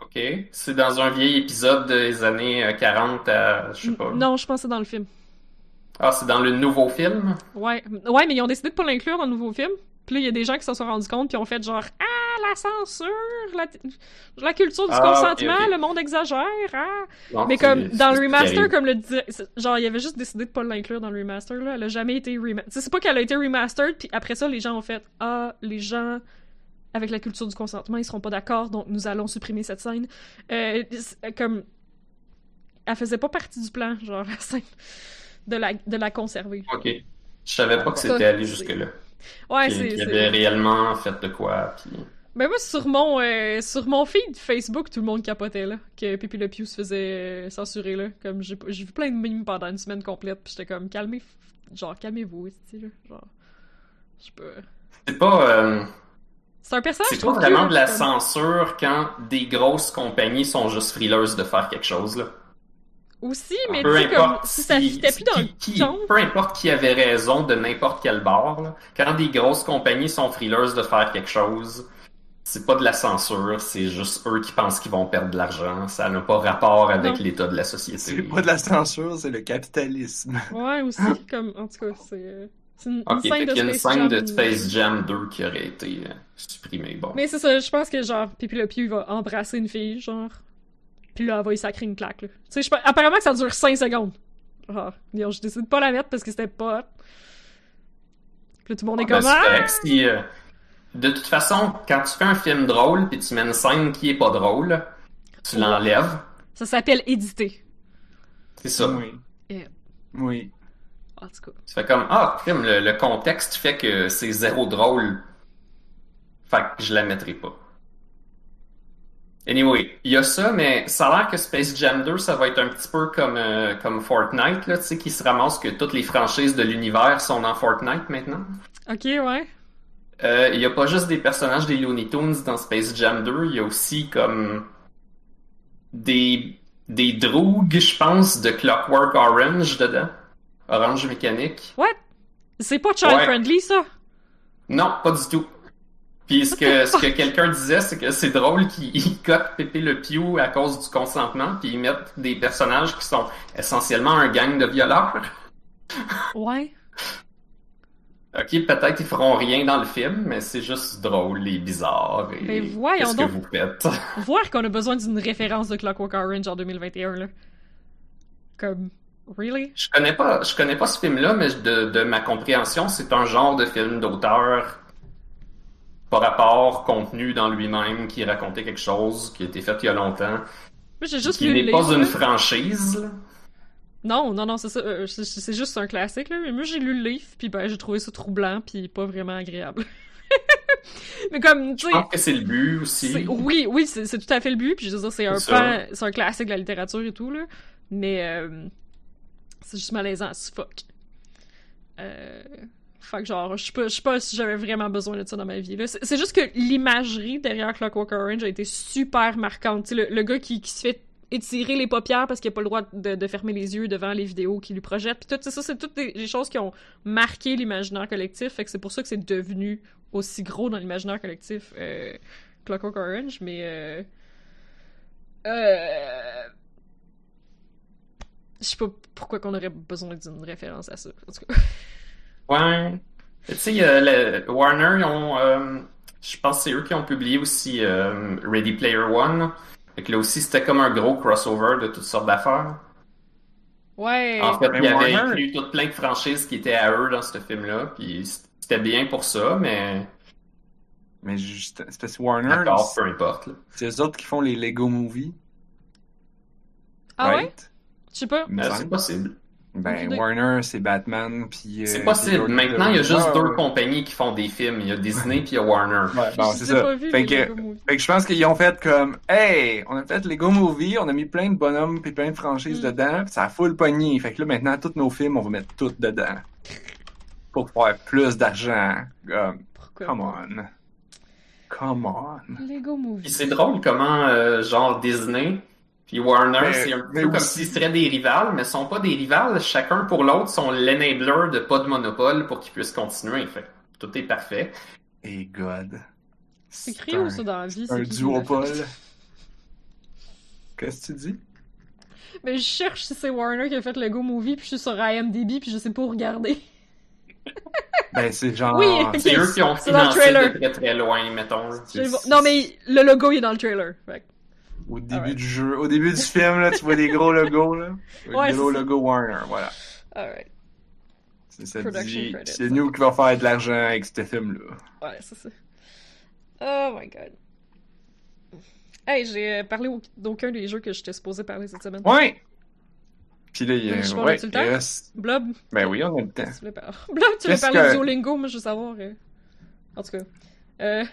Ok. C'est dans un vieil épisode des années euh, 40 à. Je sais pas. Non, je pense que c'est dans le film. Ah, c'est dans le nouveau film? Ouais. Ouais, mais ils ont décidé de pas l'inclure dans le nouveau film. Puis là, il y a des gens qui s'en sont rendus compte, puis ont fait genre Ah, la censure, la, la culture du Ah, consentement, le monde exagère. Non, Mais comme dans le remaster, comme le genre il avait juste décidé de pas l'inclure dans le remaster là, elle a jamais été remastered. C'est pas qu'elle a été remastered puis après ça les gens ont fait ah les gens avec la culture du consentement ils seront pas d'accord donc nous allons supprimer cette scène. Euh, c'est- comme elle faisait pas partie du plan genre la scène de la de la conserver. Ok. Je savais pas que c'était allé jusque-là. Ouais c'est c'est- avait réellement fait de quoi, puis... Ben moi, sur mon, euh, sur mon feed Facebook, tout le monde capotait, là, que Pipi le Pew se faisait euh, censurer, là. Comme, j'ai vu plein de mimes pendant une semaine complète, pis j'étais comme, calmez, genre, calmez-vous, tu là. Genre, je sais pas. C'est pas... euh, C'est un personnage, C'est pas vraiment de la comme- censure quand des grosses compagnies sont juste frileuses de faire quelque chose, là. Aussi, mais peu tu sais, comme, importe si ça fitait plus dans qui- le peu importe qui avait raison de n'importe quel bord, là. quand des grosses compagnies sont frileuses de faire quelque chose, c'est pas de la censure, c'est juste eux qui pensent qu'ils vont perdre de l'argent. Ça n'a pas rapport avec l'état de la C'est société. pas de la censure, c'est le capitalisme. Ouais, aussi, comme, en tout cas, c'est... euh, C'est une, une Ok, scène fait de qu'il y a une Space scène de Jam. Space Jam 2 qui aurait été euh, supprimée. Bon. Mais c'est ça, je pense que genre, Pipi le Piu va embrasser une fille, genre. Puis là, elle va y sacrer une claque, là. Tu sais, apparemment que ça dure 5 secondes. Genre, je décide de pas la mettre parce que c'était pas. Puis là, tout le monde est Ben, comme c'est de toute façon, quand tu fais un film drôle puis tu mets une scène qui est pas drôle, tu l'enlèves. Ça s'appelle éditer. C'est ça. Oui. Yeah. Oui. En tout cas. Tu fais comme Ah, le, le contexte fait que c'est zéro drôle. Fait que je la mettrai pas. Anyway, il y a ça, mais ça a l'air que Space Jam 2, ça va être un petit peu comme, euh, comme Fortnite, là, tu sais, qui se ramasse que toutes les franchises de l'univers sont dans Fortnite maintenant. Ok, ouais. Euh, il y a pas juste des personnages des Looney Tunes dans Space Jam 2, il y a aussi comme des, des drogues, je pense, de Clockwork Orange dedans. Orange mécanique. What? C'est pas child Ouais. friendly, ça? Non, pas du tout. Puis ce que, ce que quelqu'un disait, c'est que c'est drôle qu'ils cotent Pépé le Pew à cause du consentement, puis ils mettent des personnages qui sont essentiellement un gang de violeurs. Ouais. Ok, peut-être ils feront rien dans le film, mais c'est juste drôle et bizarre. Et Ben voyons qu'est-ce que vous faites? Voir qu'on a besoin d'une référence de Clockwork Orange en 2021, là. Comme. Really? Je connais pas, je connais pas ce film-là, mais de, de ma compréhension, c'est un genre de film d'auteur par rapport contenu dans lui-même qui racontait quelque chose qui a été fait il y a longtemps, j'ai juste qui n'est pas une franchise. Non, non, non, c'est ça. euh, c'est- c'est juste un classique, là. Mais moi, j'ai lu le livre, puis ben, j'ai trouvé ça troublant, puis pas vraiment agréable. mais comme, tu Je sais. pense que c'est le but aussi. c'est- Oui, oui, c'est c'est tout à fait le but, puis je veux dire, c'est un C'est ça. pan- c'est un classique de la littérature et tout, là. Mais euh, c'est juste malaisant as fuck. Euh, fait que genre, je sais pas, je sais pas si j'avais vraiment besoin de ça dans ma vie. C'est c'est juste que l'imagerie derrière Clockwork Orange a été super marquante. Le, le gars qui, qui se fait étirer les paupières parce qu'il a pas le droit de, fermer les yeux devant les vidéos qu'il lui projette. Puis tout ça, c'est toutes des choses qui ont marqué l'imaginaire collectif. Fait que c'est pour ça que c'est devenu aussi gros dans l'imaginaire collectif euh, Clockwork Orange. Mais euh, euh, je sais pas pourquoi qu'on aurait besoin d'une référence à ça. Ouais. Tu sais, Warner, ont, euh, je pense que c'est eux qui ont publié aussi euh, Ready Player One. Fait que là aussi, c'était comme un gros crossover de toutes sortes d'affaires. Ouais. En fait, Mais il y avait inclus toutes plein de franchises qui étaient à eux dans ce film-là, puis c'était bien pour ça, mais Mais juste, c'est parce que Warner, d'accord, peu importe. c'est eux autres qui font les Lego Movies. ah ouais? Je sais pas. Me Euh, c'est possible. Ben, Warner, c'est Batman, puis... euh, C'est possible. puis Maintenant, il y a juste Ah, deux ouais. compagnies qui font des films. Il y a Disney puis il y a Warner. Ouais, bon, c'est ça. Fait que, je pense qu'ils ont fait comme, hey, on a fait Lego Movie, on a mis plein de bonhommes puis plein de franchises Mm. dedans, puis ça a full pogné. Fait que là, maintenant, tous nos films, on va mettre tout dedans. Pour faire plus d'argent. Comme, Pourquoi come on. Come on. Lego Movie. c'est drôle comment, euh, genre, Disney puis Warner, Mais- c'est un peu comme s'ils seraient des rivales, mais ils sont pas des rivales. Chacun pour l'autre sont l'enabler de pas de monopole pour qu'ils puissent continuer. Fait tout est parfait. Et God. C'est écrit où ça dans la vie? un duopole. Qu'est-ce que tu dis? Mais je cherche si c'est Warner qui a fait Lego Movie, puis je suis sur IMDb, puis je sais pas où regarder. Ben, c'est genre... Oui, ok. C'est eux qui ont C'est dans le financé trailer. de très très loin, mettons. Le. Non, mais le logo, il est dans le trailer. Fait Au début Alright. du jeu, au début du film, là, tu vois des gros logos, là. Ouais, Le gros c'est ça. logo Warner, voilà. Alright. C'est ça dit, c'est nous qui va faire de l'argent avec ce film-là. Ouais, c'est ça. Oh my god. Hey, j'ai euh, parlé au- d'aucun des jeux que j'étais supposé parler cette semaine. Ouais! Puis là, il y Je a... pas, Ouais, le temps? reste- Blob, Ben oui, on a le temps. tu. Blob, tu Qu'est-ce parler que- de Duolingo, moi je veux savoir. euh. En tout cas. Euh...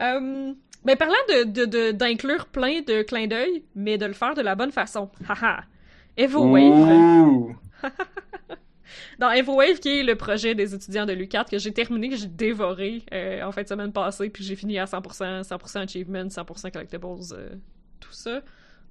euh, Ben parlant de, d'inclure plein de clins d'œil, mais de le faire de la bonne façon. Haha. Evo Wave. Ouh! dans EvoWave, qui est le projet des étudiants de l'U4 que j'ai terminé, que j'ai dévoré euh, en fin de semaine passée, puis j'ai fini à 100%, 100% achievement, 100% collectibles, euh, tout ça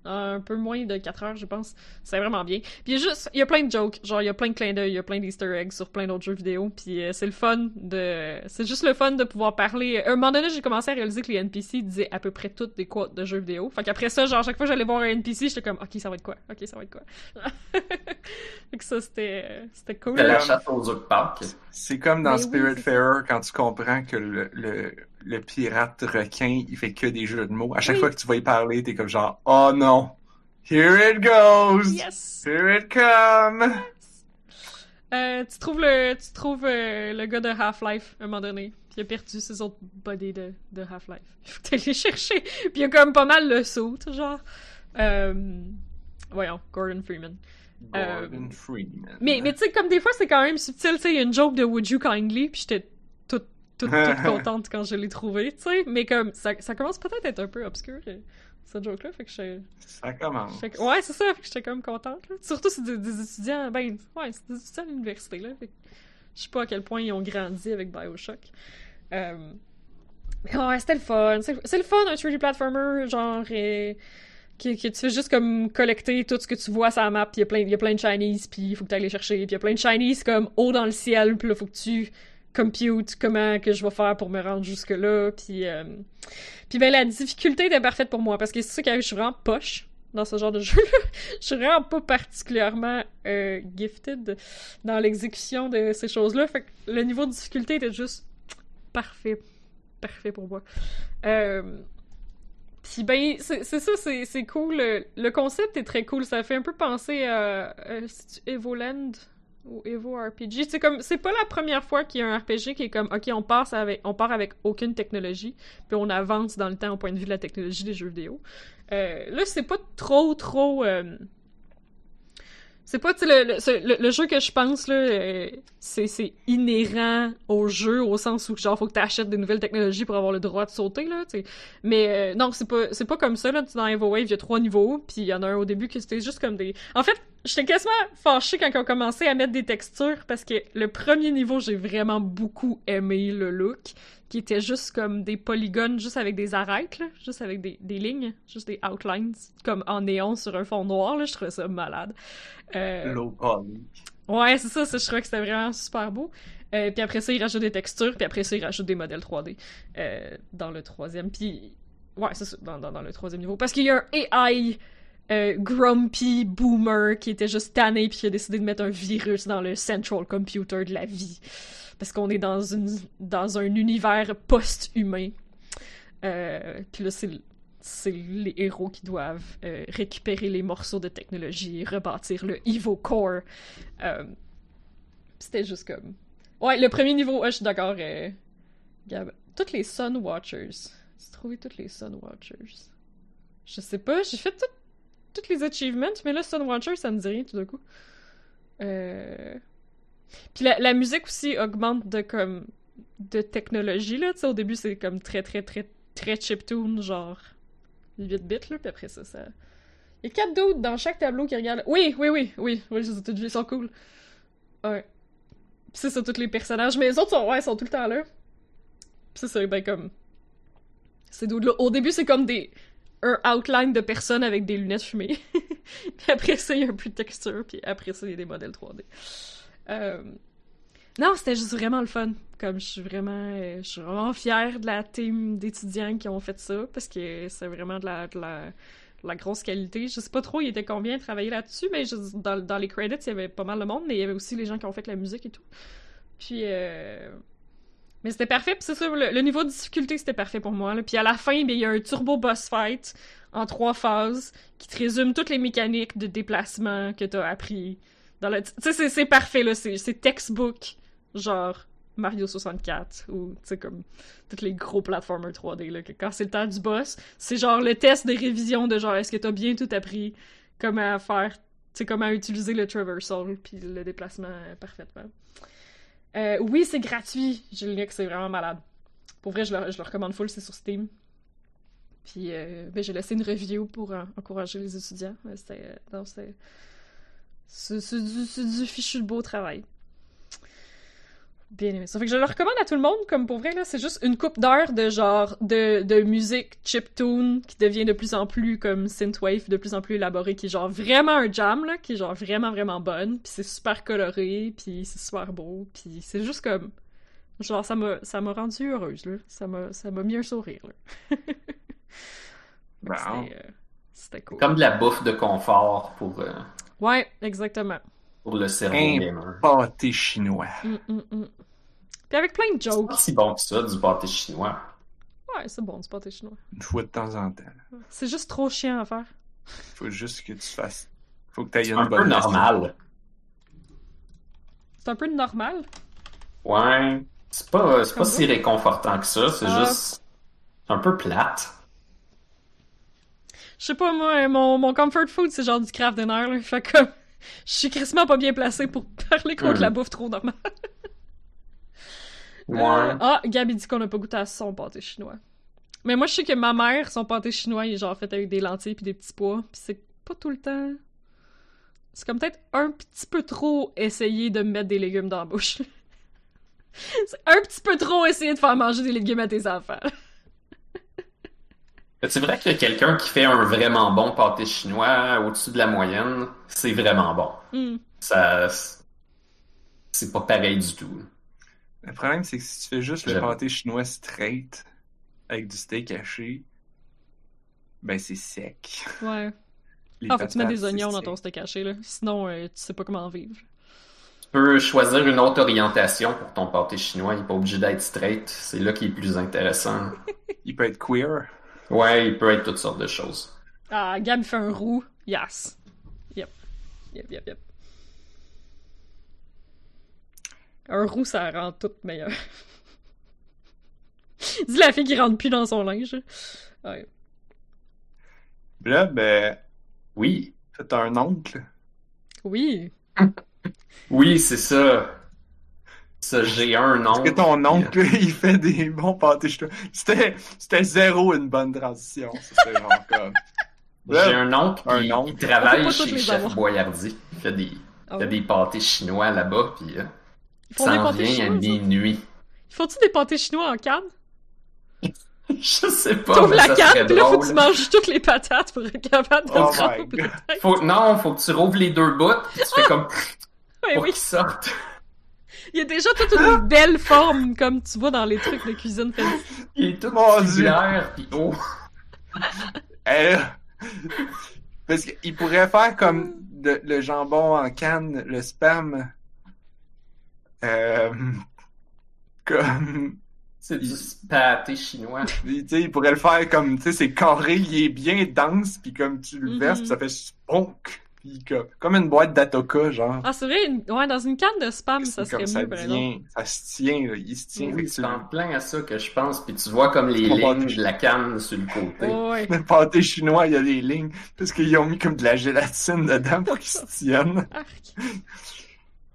un peu moins de 4 heures, je pense. C'est vraiment bien. Puis il y a juste, il y a plein de jokes, genre il y a plein de clins d'œil, il y a plein d'easter eggs sur plein d'autres jeux vidéo, puis euh, c'est le fun de, c'est juste le fun de pouvoir parler. À un moment donné, j'ai commencé à réaliser que les NPC disaient à peu près toutes des quotes de jeux vidéo. Fait qu'après ça, genre chaque fois que j'allais voir un NPC, j'étais comme, ok, ça va être quoi, ok, ça va être quoi? fait que ça c'était, c'était cool. C'est la chasse aux œufs C'est comme dans Mais Spirit oui, Fairer quand tu comprends que le, le, le pirate requin, il fait que des jeux de mots. À chaque Oui. fois que tu vas y parler, t'es comme genre, oh non, here it goes, Yes. here it comes. Euh, tu trouves le, tu trouves euh, le gars de Half-Life à un moment donné. Puis il a perdu ses autres bodies de, de Half-Life. Il faut aller chercher. Puis il y a comme pas mal le saut, genre. Euh, voyons, Gordon Freeman. Euh, Gordon Freeman. Mais, mais tu sais, comme des fois, c'est quand même subtil. Tu sais, il y a une joke de Would You Kindly, puis j'étais toute, contente quand je l'ai trouvé, tu sais. Mais comme, ça, ça commence peut-être à être un peu obscur, euh, cette joke-là. Fait que je. Ça commence. Fait que- ouais, c'est ça, fait que j'étais comme contente. Là. Surtout, c'est des, des étudiants, ben, ouais, c'est des étudiants à l'université, là. Fait que je sais pas à quel point ils ont grandi avec Bioshock. Euh, Mais ouais, c'était le fun. C'est le fun, un 3D platformer, genre, euh, que, que tu fais juste comme collecter tout ce que tu vois sur la map, puis il y a plein, de shinies, puis il faut que tu ailles les chercher, puis il y a plein de shinies comme haut dans le ciel, puis là, faut que tu compute comment que je vais faire pour me rendre jusque là, puis euh, puis ben la difficulté était parfaite pour moi parce que c'est ça que je suis vraiment poche dans ce genre de jeu. je suis vraiment pas particulièrement euh, gifted dans l'exécution de ces choses-là. Fait que le niveau de difficulté était juste parfait, parfait pour moi. Euh, puis ben, c'est ça, c'est cool. Le, concept est très cool. Ça fait un peu penser à, à Evoland? Ou Evo RPG. C'est comme, c'est pas la première fois qu'il y a un RPG qui est comme, ok, on passe avec, on part avec aucune technologie, puis on avance dans le temps au point de vue de la technologie des jeux vidéo. Euh, là, c'est pas trop, trop. euh, c'est pas, tu le, le, le- le jeu que je pense, là, euh, c'est, inhérent au jeu, au sens où, genre, faut que t'achètes des nouvelles technologies pour avoir le droit de sauter, là, tu sais. Mais non, c'est pas, c'est pas comme ça, là. Tu Dans EvoWave, il y a trois niveaux, puis il y en a un au début que c'était juste comme des... En fait, j'étais quasiment fâchée quand on commençait à mettre des textures, parce que le premier niveau, j'ai vraiment beaucoup aimé le look, qui était juste comme des polygones, juste avec des arêtes, là, juste avec des, des lignes, juste des outlines, comme en néon sur un fond noir, là, je trouvais ça malade. Euh, Low poly. Ouais, c'est ça, ça, je trouvais que c'était vraiment super beau. Euh, puis après ça, ils rajoutent des textures, puis après ça, ils rajoutent des modèles 3D euh, dans le troisième. Puis, ouais, c'est ça, dans, dans, dans le troisième niveau. Parce qu'il y a un AI euh, grumpy boomer qui était juste tanné, puis qui a décidé de mettre un virus dans le central computer de la vie. Parce qu'on est dans, une, dans un univers post-humain. Euh, puis là, c'est le- c'est les héros qui doivent euh, récupérer les morceaux de technologie rebâtir le Evo Core. C'était juste comme. Ouais, le premier niveau, ouais, je suis d'accord. Gab... Toutes les Sun Watchers. J'ai trouvé toutes les Sun Watchers? Je sais pas, j'ai fait tout- toutes les achievements, mais là, Sun Watchers, ça me dit rien tout d'un coup. Euh... Puis la, la musique aussi augmente de comme de technologie là, tu sais au début c'est comme très très très très chiptune genre 8 bits là, puis après ça ça il y a quatre dudes dans chaque tableau qui regardent. Oui, oui, oui, oui, oui, je les ai ils sont cool. Ouais. Puis c'est ça, tous les personnages. Mais les autres sont, ouais, sont tout le temps là. Puis c'est ça, ben comme. Ces dudes-là. Au début, c'est comme des. Un outline de personnes avec des lunettes fumées. puis après ça, il y a un peu de texture. Puis après ça, il y a des modèles 3D. Euh... Non, c'était juste vraiment le fun. Comme je suis vraiment, euh, je suis vraiment fière de la team d'étudiants qui ont fait ça parce que c'est vraiment de la, de la, grosse qualité. Je sais pas trop, il était combien de travailler là-dessus, mais dans, dans les credits, il y avait pas mal de monde, mais il y avait aussi les gens qui ont fait la musique et tout. Puis, euh... mais c'était parfait. Puis c'est ça, le, niveau de difficulté c'était parfait pour moi. là. Puis à la fin, ben, il y a un turbo boss fight en trois phases qui te résume toutes les mécaniques de déplacement que t'as appris. Dans le... Tu sais, c'est- parfait là, c'est textbook genre Mario 64 ou tu sais comme tous les gros platformers 3D là quand c'est le temps du boss, c'est genre le test de révision de genre est-ce que t'as bien tout appris comment faire, tu sais comment utiliser le traversal puis le déplacement parfaitement. Euh, oui, c'est gratuit, lien c'est vraiment malade. Pour vrai, je le, je le recommande full, c'est sur Steam. Puis euh, ben, j'ai laissé une review pour euh, encourager les étudiants. Euh, C'est du, du fichu de beau travail. Bien aimé. Ça fait que je le recommande à tout le monde, comme pour vrai, là, c'est juste une coupe d'heure de genre de, de musique chiptune qui devient de plus en plus comme synthwave, de plus en plus élaborée, qui est genre vraiment un jam, là, qui est genre vraiment vraiment bonne, puis c'est super coloré, puis c'est super beau, puis c'est juste comme genre ça m'a ça m'a rendu heureuse là, ça m'a ça m'a mis un sourire là. C'était euh, c'était cool. Comme de la bouffe de confort pour, euh, Ouais, exactement. pour le cerveau gamer. Pâté chinois. Mm, mm, mm. Puis avec plein de C'est jokes. pas si bon que ça, du pâté chinois. Ouais, c'est bon, c'est pas tes chinois. Une fois de temps en temps. C'est juste trop chiant à faire. Faut juste que tu fasses. Faut que tu aies C'est une un peu bonne normal. C'est un peu normal? Ouais. C'est pas, c'est pas si réconfortant que ça, c'est Ah. juste un peu plate. Je sais pas, moi, mon, mon comfort food, c'est genre du craft dinner, là. Fait comme, je suis crissement pas bien placé pour parler contre Hmm. la bouffe trop normale. Ouais. Euh, ah, Gabi dit qu'on a pas goûté à son pâté chinois. Mais moi, je sais que ma mère, son pâté chinois, il est genre fait avec des lentilles puis des petits pois. Puis c'est pas tout le temps... C'est comme peut-être un petit peu trop essayer de mettre des légumes dans la bouche. c'est un petit peu trop essayer de faire manger des légumes à tes enfants. C'est vrai que quelqu'un qui fait un vraiment bon pâté chinois au-dessus de la moyenne, c'est vraiment bon. Hmm. Ça, c'est pas pareil du tout. Le problème, c'est que si tu fais juste le pâté chinois straight avec du steak haché, ben c'est sec. Ouais. Les Ah, faut que tu mettes patates, des oignons dans ton steak haché, là. Sinon, euh, tu sais pas comment vivre. Tu peux choisir une autre orientation pour ton pâté chinois. Il est pas obligé d'être straight. C'est là qui est plus intéressant. Il peut être queer. Ouais, il peut être toutes sortes de choses. Ah, Gab fait un roux. Yes. Yep. Yep, yep, yep. Un roux, ça rend tout meilleur. Dis la fille qui rentre plus dans son linge. Ouais. Là, ben, Oui. t'as un oncle. Oui. Oui, c'est ça. Ça, j'ai un nom. Est-ce que ton oncle, il fait des bons pâtés chinois? C'était, c'était zéro une bonne transition. C'était genre comme. J'ai un oncle Un qui, oncle. travaille chez Chef. Boyardi. Il fait des, Ah il fait ouais. des pâtés chinois là-bas, puis euh, Ils font des ça en pâtés chinois, minuit. Faut-tu des pâtés chinois en canne? Je sais pas, T'ouvres mais la canne, puis là, faut que tu manges toutes les patates pour être capable de Oh tête. Faut, non, faut que tu rouvres les deux bouts, puis tu fais comme Ouais, pour oui. qu'ils sortent. Il y a déjà toute une belle forme, comme tu vois dans les trucs de cuisine fancy. Il est tout clair, puis oh. Eh, Parce qu'il pourrait faire comme de- le jambon en canne, le spam. Euh, comme. C'est du pâté chinois. Tu sais, il pourrait le faire comme, tu sais, c'est carré, il est bien dense, puis comme tu le Mhm. verses, puis ça fait spunk. Puis comme, comme une boîte d'atoka, genre. Ah, c'est vrai, une- ouais, dans une canne de spam, ça serait comme mieux, ça par tient, ça se tient, là, il se tient. Oui, c'est en plein à ça que je pense, puis tu vois comme les lignes pâté de la canne sur le côté. Ouais. Le pâté chinois, il y a des lignes, parce qu'ils ont mis comme de la gélatine dedans pour qu'ils se tiennent.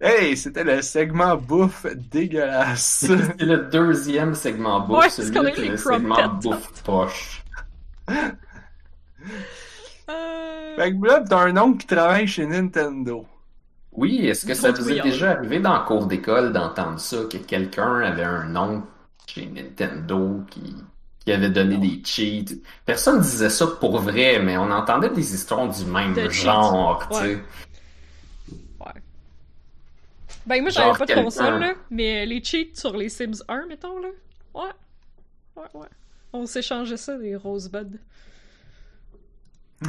Hey, c'était le segment bouffe dégueulasse. C'est le deuxième segment bouffe, Ouais, c'est les le segment bouffe poche? Euh... fait que là, t'as un oncle qui travaille chez Nintendo. Oui, est-ce que ça vous est déjà arrivé dans le cours d'école d'entendre ça, que quelqu'un avait un nom chez Nintendo qui, qui avait donné des cheats? Personne disait ça pour vrai, mais on entendait des histoires du même genre, tu sais. Ben, moi, j'avais pas de console, là, mais les cheats sur les Sims 1, mettons, là. Ouais. Ouais, ouais. On s'échangeait ça, des Rosebuds.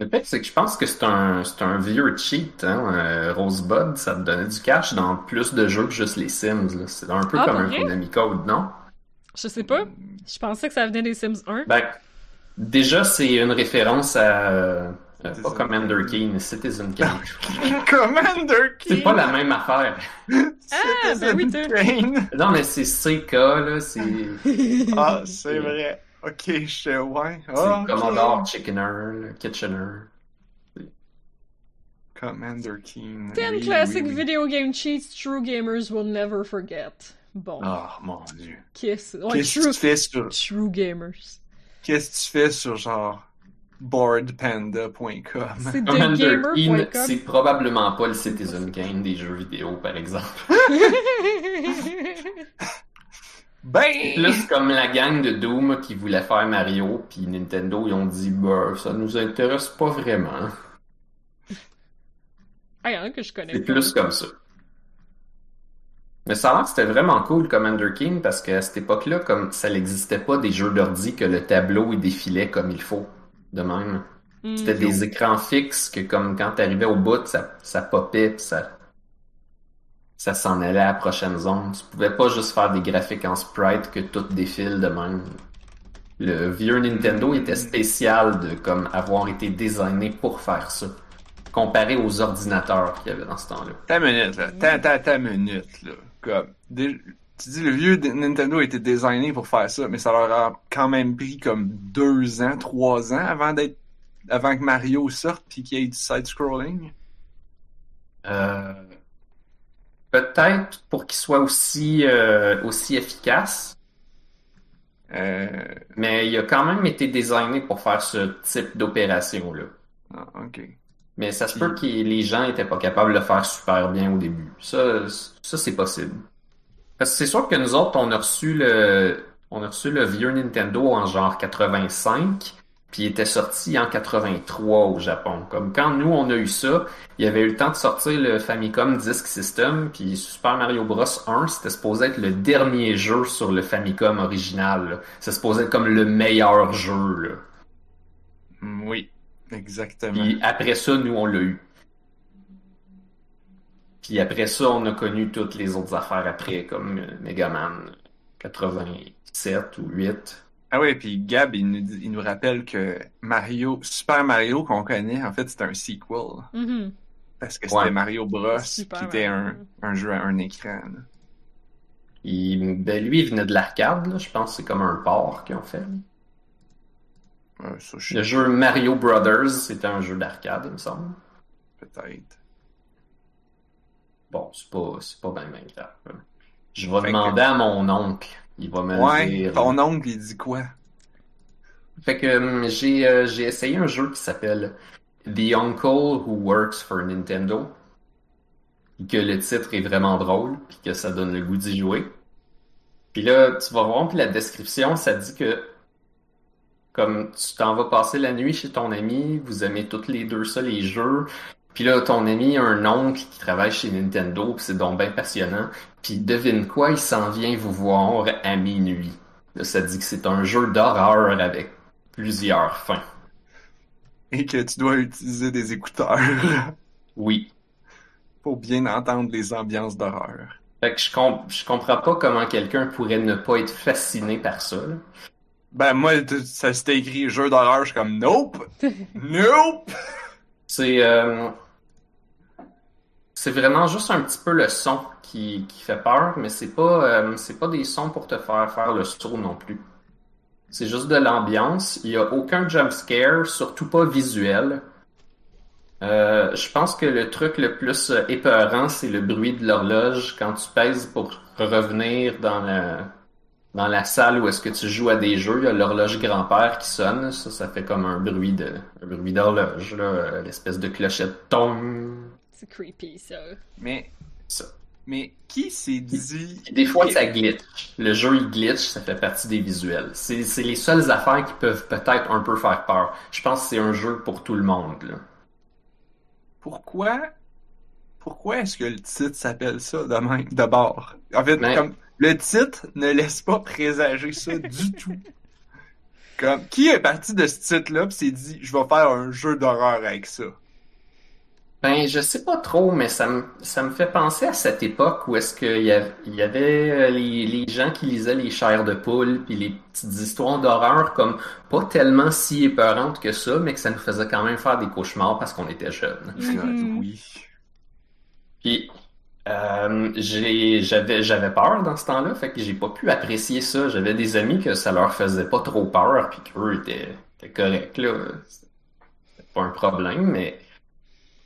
Le fait, c'est que je pense que c'est un, c'est un vieux cheat, hein. euh, Rosebud, ça te donnait du cash dans plus de jeux que juste les Sims, là. C'est un peu Ah, comme un? Konami Code, non? Je sais pas. Je pensais que ça venait des Sims 1. Ben, déjà, c'est une référence à, euh, pas Citizen Commander. Keen, Citizen Kane. Commander King! C'est pas la même affaire. Ah, ben oui, Kane. Non, mais c'est CK, là, c'est Ah, c'est vrai. Ok, je sais, ouais. c'est Ah, ok. Commodore Chickener, Kitchener. Commander King. 10 Oui, classic oui, oui. video game cheats true gamers will never forget. Bon. Oh mon dieu. Qu'est-ce ouais, que tu fais sur. true gamers. Qu'est-ce que tu fais sur genre. boardpanda.com. C'est Commander c'est probablement pas le Citizen Kane des jeux vidéo, par exemple. Ben! Plus comme la gang de Doom qui voulait faire Mario, puis Nintendo, ils ont dit, bah, ça nous intéresse pas vraiment. Ah, y en a que je connais C'est plus comme ça. Mais ça a l'air que c'était vraiment cool Commander King parce qu'à cette époque-là, comme ça n'existait pas des jeux d'ordi que le tableau il défilait comme il faut, de même. Hmm. C'était des écrans fixes que comme quand t'arrivais au bout, ça, ça popait pis ça, ça s'en allait à la prochaine zone. Tu pouvais pas juste faire des graphiques en sprite que tout défile de même. Le vieux Nintendo était spécial de comme avoir été designé pour faire ça. Comparé aux ordinateurs qu'il y avait dans ce temps-là. Ta minute, là. Ta, ta, ta minute, là. Comme, tu dis, le vieux Nintendo a été designé pour faire ça, mais ça leur a quand même pris comme deux ans, trois ans avant d'être, avant que Mario sorte pis qu'il y ait du side-scrolling? Euh, Peut-être pour qu'il soit aussi, euh, aussi efficace, Euh, mais il a quand même été designé pour faire ce type d'opération-là. ah, ok. Mais ça se Puis- peut que les gens étaient pas capables de le faire super bien au début. Ça, ça c'est possible. Parce que c'est sûr que nous autres, on a reçu le, on a reçu le vieux Nintendo en genre 85, puis il était sorti en 83 au Japon. Comme quand nous, on a eu ça, il y avait eu le temps de sortir le Famicom Disk System, puis Super Mario Bros 1, c'était supposé être le dernier jeu sur le Famicom original. C'est supposé être comme le meilleur jeu, là. Mm, Oui, exactement. Puis après ça, nous, on l'a eu. Puis après ça, on a connu toutes les autres affaires après, comme euh, Mega Man 87 ou 8. Ah ouais, puis Gab, il nous, dit- il nous rappelle que Mario, Super Mario qu'on connaît, en fait, c'est un sequel. Mhm. Parce que c'était Ouais. Mario Bros, Super qui était un, jeu à un écran. là. Il, ben lui, il venait de l'arcade, là. Je pense que c'est comme un port qu'ils ont fait. Ouais, ça, je Le jeu Mario Brothers, c'était un jeu d'arcade, il me semble. peut-être. Bon, c'est pas, c'est pas grave. hein. Je vais Fait demander à mon oncle. Il va me Ouais, dire. ton oncle, il dit quoi? Fait que hum, j'ai euh, j'ai essayé un jeu qui s'appelle The Uncle Who Works for Nintendo. Que le titre est vraiment drôle, puis que ça donne le goût d'y jouer. Puis là, tu vas voir, puis la description, ça dit que comme tu t'en vas passer la nuit chez ton ami, vous aimez toutes les deux ça, les jeux. Puis là, ton ami a un oncle qui travaille chez Nintendo, puis c'est donc bien passionnant. Puis devine quoi, il s'en vient vous voir à minuit. Là, ça dit que c'est un jeu d'horreur avec plusieurs fins. Et que tu dois utiliser des écouteurs Oui. pour bien entendre les ambiances d'horreur. Fait que je, com- je comprends pas comment quelqu'un pourrait ne pas être fasciné par ça. là. Ben, moi, ça s'était écrit jeu d'horreur, je suis comme, nope! nope! C'est euh, c'est vraiment juste un petit peu le son qui, fait peur, mais c'est pas euh, c'est pas des sons pour te faire faire le saut non plus. C'est juste de l'ambiance. Il y a aucun jump scare, surtout pas visuel. Euh, je pense que le truc le plus euh, épeurant, c'est le bruit de l'horloge quand tu pèses pour revenir dans la dans la salle où est-ce que tu joues à des jeux. Il y a l'horloge grand-père qui sonne. Ça, ça fait comme un bruit de un bruit d'horloge l'espèce de clochette tong. C'est creepy, ça. Mais, Ça. mais qui s'est dit... Des fois, ça glitch. Le jeu, il glitch, ça fait partie des visuels. C'est c'est les seules affaires qui peuvent peut-être un peu faire peur. Je pense que c'est un jeu pour tout le monde. Là. Pourquoi... Pourquoi est-ce que le titre s'appelle ça de même, d'abord? En fait, Mais- comme, le titre ne laisse pas présager ça du tout. Comme, qui est parti de ce titre-là pis s'est dit, je vais faire un jeu d'horreur avec ça? Ben, je sais pas trop, mais ça me, ça me fait penser à cette époque où est-ce qu'il y avait, il y avait les, les gens qui lisaient les chairs de poule puis les petites histoires d'horreur comme pas tellement si épeurantes que ça, mais que ça nous faisait quand même faire des cauchemars parce qu'on était jeunes. Mhm. God, oui. Puis euh, j'ai j'avais j'avais peur dans ce temps-là, fait que j'ai pas pu apprécier ça. J'avais des amis que ça leur faisait pas trop peur, puis qu'eux étaient, étaient corrects là. C'était pas un problème, mais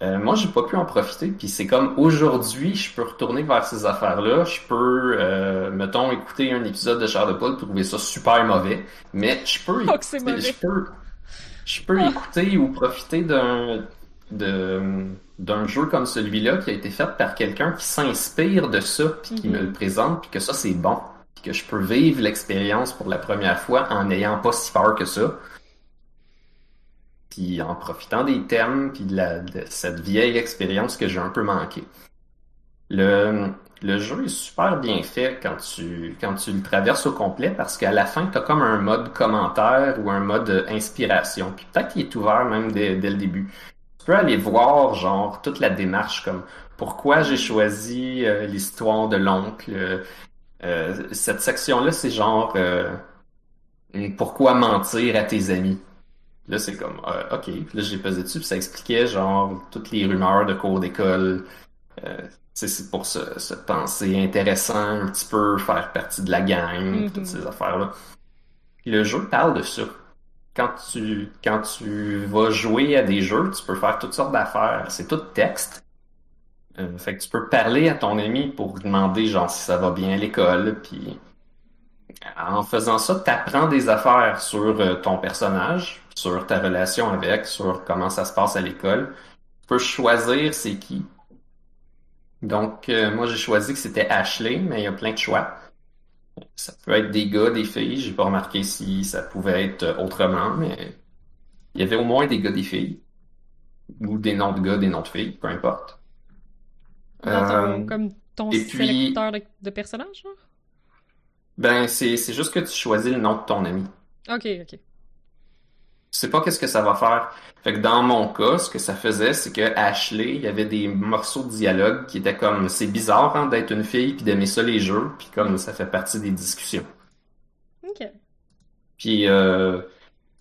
euh, moi j'ai pas pu en profiter. Puis c'est comme aujourd'hui, je peux retourner vers ces affaires-là. Je peux, euh, mettons, écouter un épisode de Poule, trouver ça super mauvais, mais je peux, Oh, écouter- je peux, je peux écouter ou profiter d'un de- d'un jeu comme celui-là qui a été fait par quelqu'un qui s'inspire de ça, puis qui Mhm. me le présente, puis que ça c'est bon, puis que je peux vivre l'expérience pour la première fois en n'ayant pas si peur que ça, puis en profitant des thèmes, puis de, la- cette vieille expérience que j'ai un peu manqué. Le, le jeu est super bien fait quand tu, quand tu le traverses au complet parce qu'à la fin, tu as comme un mode commentaire ou un mode inspiration. Puis peut-être qu'il est ouvert même dès, le début. Tu peux aller voir, genre, toute la démarche, comme pourquoi j'ai choisi euh, l'histoire de l'oncle. Euh, euh, cette section-là, c'est genre pourquoi mentir à tes amis. Là, c'est comme, euh, ok. Puis là, j'ai pesé dessus, puis ça expliquait, genre, toutes les rumeurs de cours d'école. Euh, c'est pour se, se penser intéressant un petit peu, faire partie de la gang, Mhm. toutes ces affaires-là. Le jeu parle de ça. Quand tu, quand tu vas jouer à des jeux, tu peux faire toutes sortes d'affaires. C'est tout texte. Euh, fait que tu peux parler à ton ami pour demander, genre, si ça va bien à l'école, puis en faisant ça, tu apprends des affaires sur euh, ton personnage, sur ta relation avec, sur comment ça se passe à l'école. Tu peux choisir c'est qui. Donc, euh, moi, j'ai choisi que c'était Ashley, mais il y a plein de choix. Ça peut être des gars, des filles. J'ai pas remarqué si ça pouvait être euh, autrement, mais il y avait au moins des gars, des filles. Ou des noms de gars, des noms de filles, peu importe. Dans ton, Euh, comme ton puis- sélecteur de, de personnages, genre? ben, c'est, c'est juste que tu choisis le nom de ton ami. Ok, ok. Tu sais pas qu'est-ce que ça va faire. Fait que dans mon cas, ce que ça faisait, c'est que Ashley, il y avait des morceaux de dialogue qui étaient comme, c'est bizarre hein, d'être une fille puis d'aimer ça les jeux, puis comme ça fait partie des discussions. Ok. Puis euh,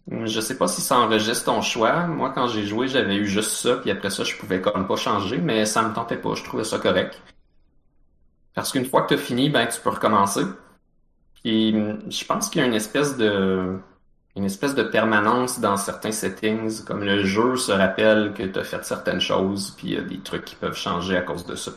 je sais pas si ça enregistre ton choix. Moi, quand j'ai joué, j'avais eu juste ça, puis après ça, je pouvais comme pas changer, mais ça me tentait pas. Je trouvais ça correct. Parce qu'une fois que t'as fini, ben tu peux recommencer. Puis je pense qu'il y a une espèce de une espèce de permanence dans certains settings, comme le jeu se rappelle que tu as fait certaines choses, puis il y a des trucs qui peuvent changer à cause de ça.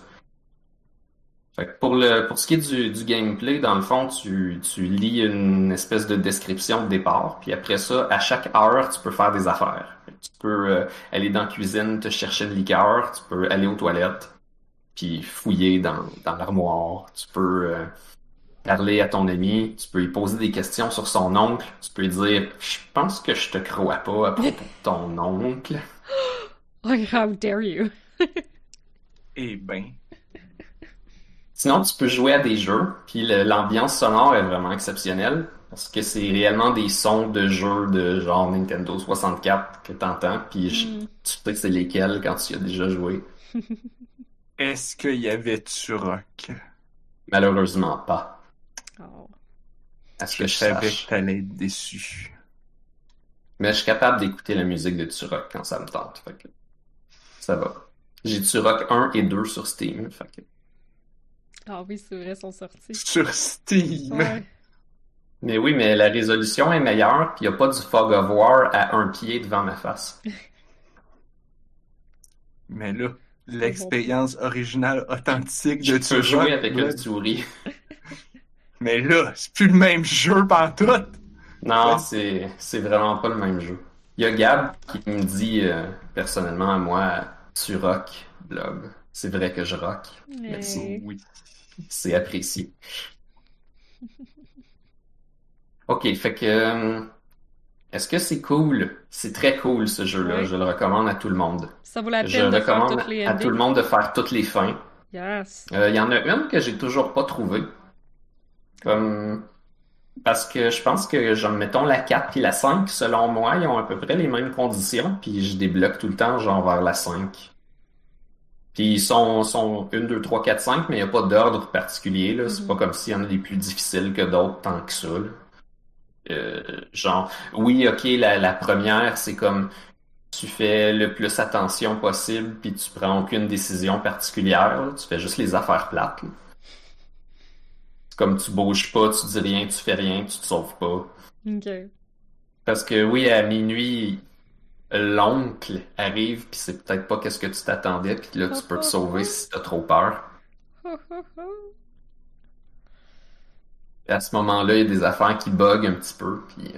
Pour le pour ce qui est du, du gameplay, dans le fond, tu, tu lis une espèce de description de départ, puis après ça, à chaque heure, tu peux faire des affaires. Tu peux euh, aller dans la cuisine, te chercher une liqueur, tu peux aller aux toilettes, puis fouiller dans, dans l'armoire, tu peux euh, parler à ton ami, tu peux lui poser des questions sur son oncle, tu peux lui dire Je pense que je te crois pas à propos de ton oncle. Like, how dare you? Eh ben. Sinon, tu peux jouer à des jeux, puis l'ambiance sonore est vraiment exceptionnelle, parce que c'est réellement des sons de jeux de genre Nintendo 64 que t'entends, puis je- Mm. tu sais que c'est lesquels quand tu y as déjà joué. Est-ce qu'il y avait Turok? Malheureusement pas, Oh. à ce que Je savais que t'allais être déçu? Mais je suis capable d'écouter la musique de Turok quand ça me tente, fait que ça va. J'ai Turok 1 et 2 sur Steam, fait que... Ah oui, c'est vrai, ils sont sortis. Sur Steam. Ouais. Mais oui, mais la résolution est meilleure, puis il n'y a pas du fog of war à un pied devant ma face. Mais là, l'expérience originale, authentique Je de peux Turok. jouer avec là, une souris. Mais là, c'est plus le même jeu pantoute. Non, Ouais. c'est c'est vraiment pas le même jeu. Il y a Gab qui me dit euh, personnellement à moi, tu rock, blog. C'est vrai que je rock. Merci. Oui. C'est apprécié. Ok, fait que euh, est-ce que c'est cool? C'est très cool ce jeu-là. Ouais. Je le recommande à tout le monde. Ça vaut la Je peine de faire recommande toutes les à tout le monde de faire toutes les fins. Yes. Euh, Il y en a une que j'ai toujours pas trouvée. Comme... Parce que je pense que, genre, mettons, la 4 puis la 5, selon moi, ils ont à peu près les mêmes conditions, puis je débloque tout le temps, genre, vers la 5. Puis ils sont, sont 1, 2, 3, 4, 5, mais il n'y a pas d'ordre particulier, là. C'est Mhm. pas comme s'il y en a des plus difficiles que d'autres tant que ça, là. Euh, genre, oui, ok, la, la première, c'est comme tu fais le plus attention possible, puis tu prends aucune décision particulière, là. Tu fais juste les affaires plates, là. Comme tu bouges pas, tu dis rien, tu fais rien, tu te sauves pas. Ok. Parce que oui, à minuit, l'oncle arrive, puis c'est peut-être pas qu'est-ce que tu t'attendais, puis là, tu peux te sauver si t'as trop peur. À ce moment-là, il y a des affaires qui bug un petit peu, puis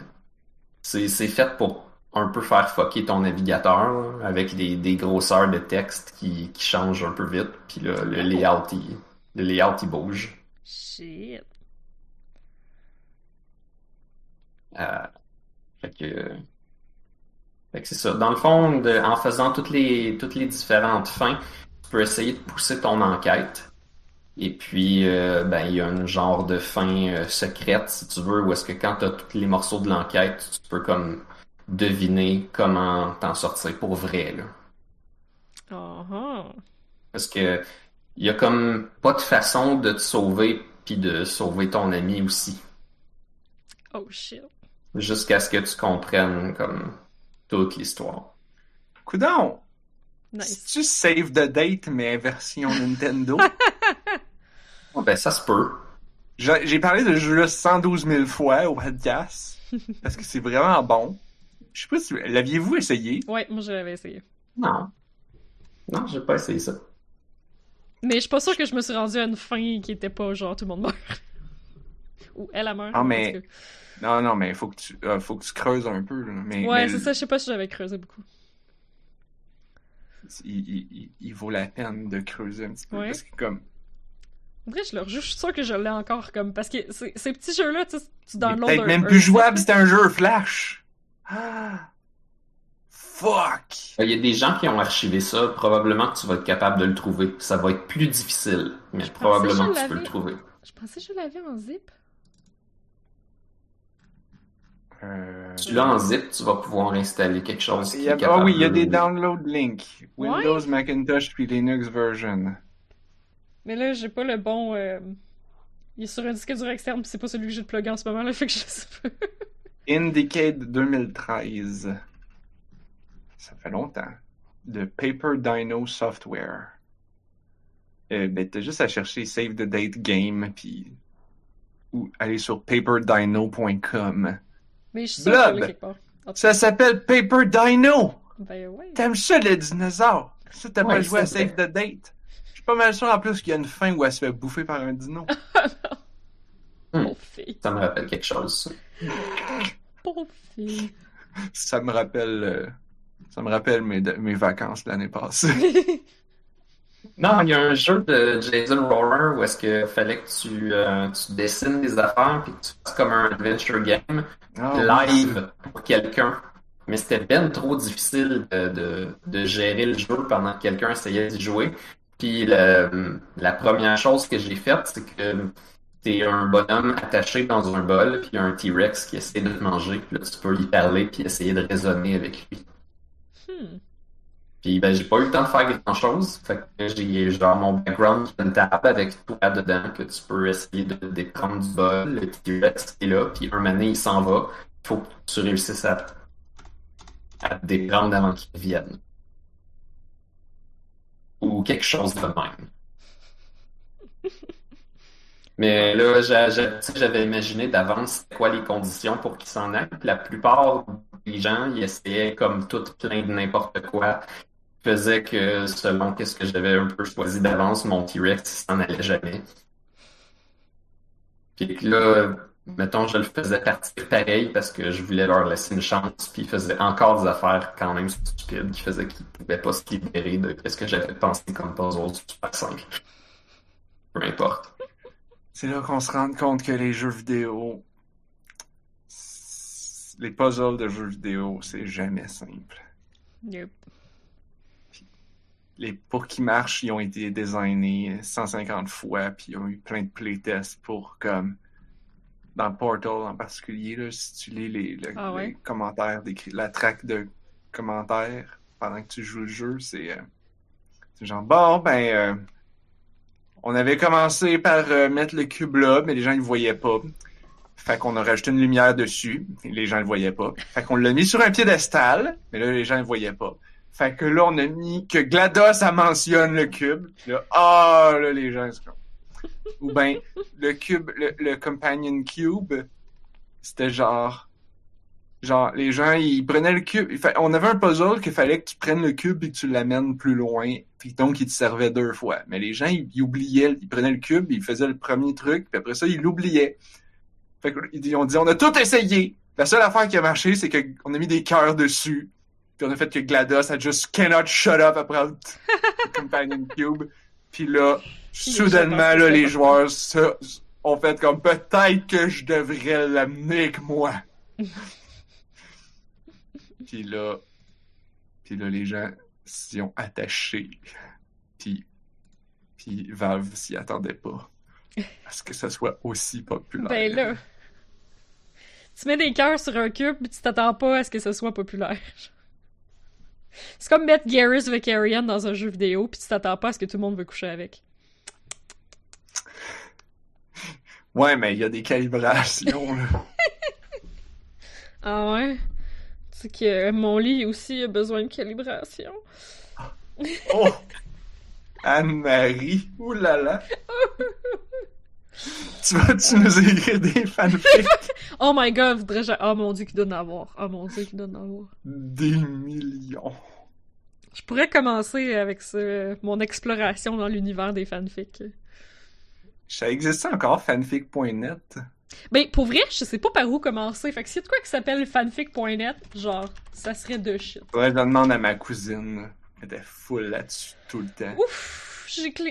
c'est c'est fait pour un peu faire fucker ton navigateur là, avec des, des grosseurs de texte qui, qui changent un peu vite. Puis là, le layout, il, le layout, il bouge. Shit. Euh, fait que, fait que c'est ça. Dans le fond, de- en faisant toutes les, toutes les différentes fins, tu peux essayer de pousser ton enquête. Et puis, euh, ben, il y a un genre de fin euh, secrète, si tu veux, où est-ce que quand tu as tous les morceaux de l'enquête, tu peux comme deviner comment t'en sortir pour vrai, là. Ah. Parce que il y a comme pas de façon de te sauver puis de sauver ton ami aussi. Oh shit. Jusqu'à ce que tu comprennes comme toute l'histoire. Coudon! Nice. tu Save the Date, mais version Nintendo? Oh, ben ça se peut. J'ai j'ai parlé de ce jeu-là 112 000 fois au podcast, parce que c'est vraiment bon. Je sais pas si... L'aviez-vous essayé? Ouais, moi je l'avais essayé. Non. Non, j'ai pas essayé ça. Mais je suis pas sûre que je me suis rendu à une fin qui était pas genre tout le monde meurt. Ou elle a meurt. Ah, en mais-. Non, non, mais faut que tu, euh, faut que tu creuses un peu. là. Mais, Ouais, mais c'est ça, je sais pas si j'avais creusé beaucoup. Il, il- il- il vaut la peine de creuser un petit peu. Ouais. Parce que comme... En vrai, je le rejoue, je suis sûre que je l'ai encore comme. Parce que c'est- ces petits jeux-là, tu sais, tu downloads peut-être même plus jouable, c'était un jeu Flash. Ah! Fuck! Il y a des gens qui ont archivé ça. Probablement que tu vas être capable de le trouver. Ça va être plus difficile, mais Je probablement que tu peux le trouver. Je pensais que je l'avais en zip. Euh, Tu l'as en zip, tu vas pouvoir installer quelque chose qui a- est capable Ah oui, il y a de des download links. Ouais. Windows, Macintosh, puis Linux version. Mais là, j'ai pas le bon. euh, Il est sur un disque dur externe, pis c'est pas celui que j'ai de plug en ce moment, là, fait que je sais pas. Indicate 2013. Ça fait longtemps. De Paper Dino Software. Euh, ben, t'as juste à chercher Save the Date Game, puis ou aller sur paperdino.com. Mais je suis Blob. Ça s'appelle Paper Dino! Ben ouais. T'aimes ça, les dinosaures? Ça, t'as pas joué à Save the Date? Je suis pas mal sûr en plus qu'il y a une fin où elle se fait bouffer par un dino. Hmm. Pauvre fille. Ça me rappelle quelque chose. ça. Pauvre fille. Ça me rappelle, euh, ça me rappelle mes, mes vacances l'année passée. Non, il y a un jeu de Jason Roller où est-ce que fallait que tu, euh, tu dessines des affaires puis que tu fasses comme un adventure game Ah, live pour quelqu'un. Mais c'était ben trop difficile de, de, de gérer le jeu pendant que quelqu'un essayait d'y jouer. Puis le- la première chose que j'ai faite, c'est que t'es un bonhomme attaché dans un bol, puis il y a un T-Rex qui essaie de te manger. Puis là, tu peux lui parler puis essayer de raisonner avec lui. Hmm. Puis ben j'ai pas eu le temps de faire grand chose. Fait que j'ai genre mon background une table avec toi dedans que tu peux essayer de déprendre du bol. Le T-Rex est là, puis un donné, il s'en va. Il faut que tu réussisses à, à te déprendre avant qu'il vienne. Ou quelque chose de même. Mais là, j'avais imaginé d'avance quoi les conditions pour qu'il s'en aille. Puis la plupart des gens, ils essayaient comme tout plein de n'importe quoi faisait que selon qu'est-ce que j'avais un peu choisi d'avance, mon T-Rex il s'en allait jamais. Puis que là, mettons, je le faisais partir pareil parce que je voulais leur laisser une chance, puis il faisait encore des affaires quand même stupides qui faisaient qu'ils pouvaient pas se libérer de ce que j'avais pensé comme puzzle super simple. Peu importe. C'est là qu'on se rend compte que les jeux vidéo, les puzzles de jeux vidéo, c'est jamais simple. Yep. Les, pour qu'ils marchent, ils ont été designés 150 fois, puis ils ont eu plein de playtests pour comme dans Portal en particulier, là, si tu lis les, le- Ah ouais? les commentaires, des, la traque de commentaires pendant que tu joues le jeu, c'est euh, genre bon ben euh, on avait commencé par euh, mettre le cube là, mais les gens ils le voyaient pas. Fait qu'on a rajouté une lumière dessus, les gens le voyaient pas. Fait qu'on l'a mis sur un piédestal, mais là les gens le voyaient pas. Fait que là on a mis que GLaDOS ça mentionne le cube. Là, ah là les gens ou ben le cube, le, le companion cube, c'était genre genre les gens ils prenaient le cube. On avait un puzzle qu'il fallait que tu prennes le cube et que tu l'amènes plus loin. Donc il te servait deux fois. Mais les gens ils, ils oubliaient, ils prenaient le cube, ils faisaient le premier truc, puis après ça ils l'oubliaient. Fait que ils ont dit on a tout essayé. La seule affaire qui a marché, c'est qu'on a mis des cœurs dessus. Puis on a fait que GLaDOS a just cannot shut up après le Companion Cube. Puis là, soudainement, là, les joueurs se, ont fait comme peut-être que je devrais l'amener avec moi. puis là, puis là, les gens s'y ont attachés. Puis, puis Valve s'y attendait pas. Parce que ça soit aussi populaire. Ben là. Tu mets des cœurs sur un cube, mais tu t'attends pas à ce que ce soit populaire. C'est comme mettre Garrus Vicarian dans un jeu vidéo, puis tu t'attends pas à ce que tout le monde veut coucher avec. Ouais, mais il y a des calibrations, là. ah ouais? Sais que mon lit aussi a besoin de calibration. oh! Anne-Marie, oulala! tu vas-tu nous écrire des fanfics? oh my god, voudrais je... Oh mon dieu, qu'il donne à voir. Oh mon dieu, qu'il donne à voir. Des millions. Je pourrais commencer avec ce... mon exploration dans l'univers des fanfics. Ça existe encore, fanfic.net? Ben, pour vrai, je sais pas par où commencer. Fait que s'il y a de quoi qui s'appelle fanfic.net, genre, ça serait de shit. Ouais, je demande à ma cousine. Elle était full là-dessus tout le temps. Ouf!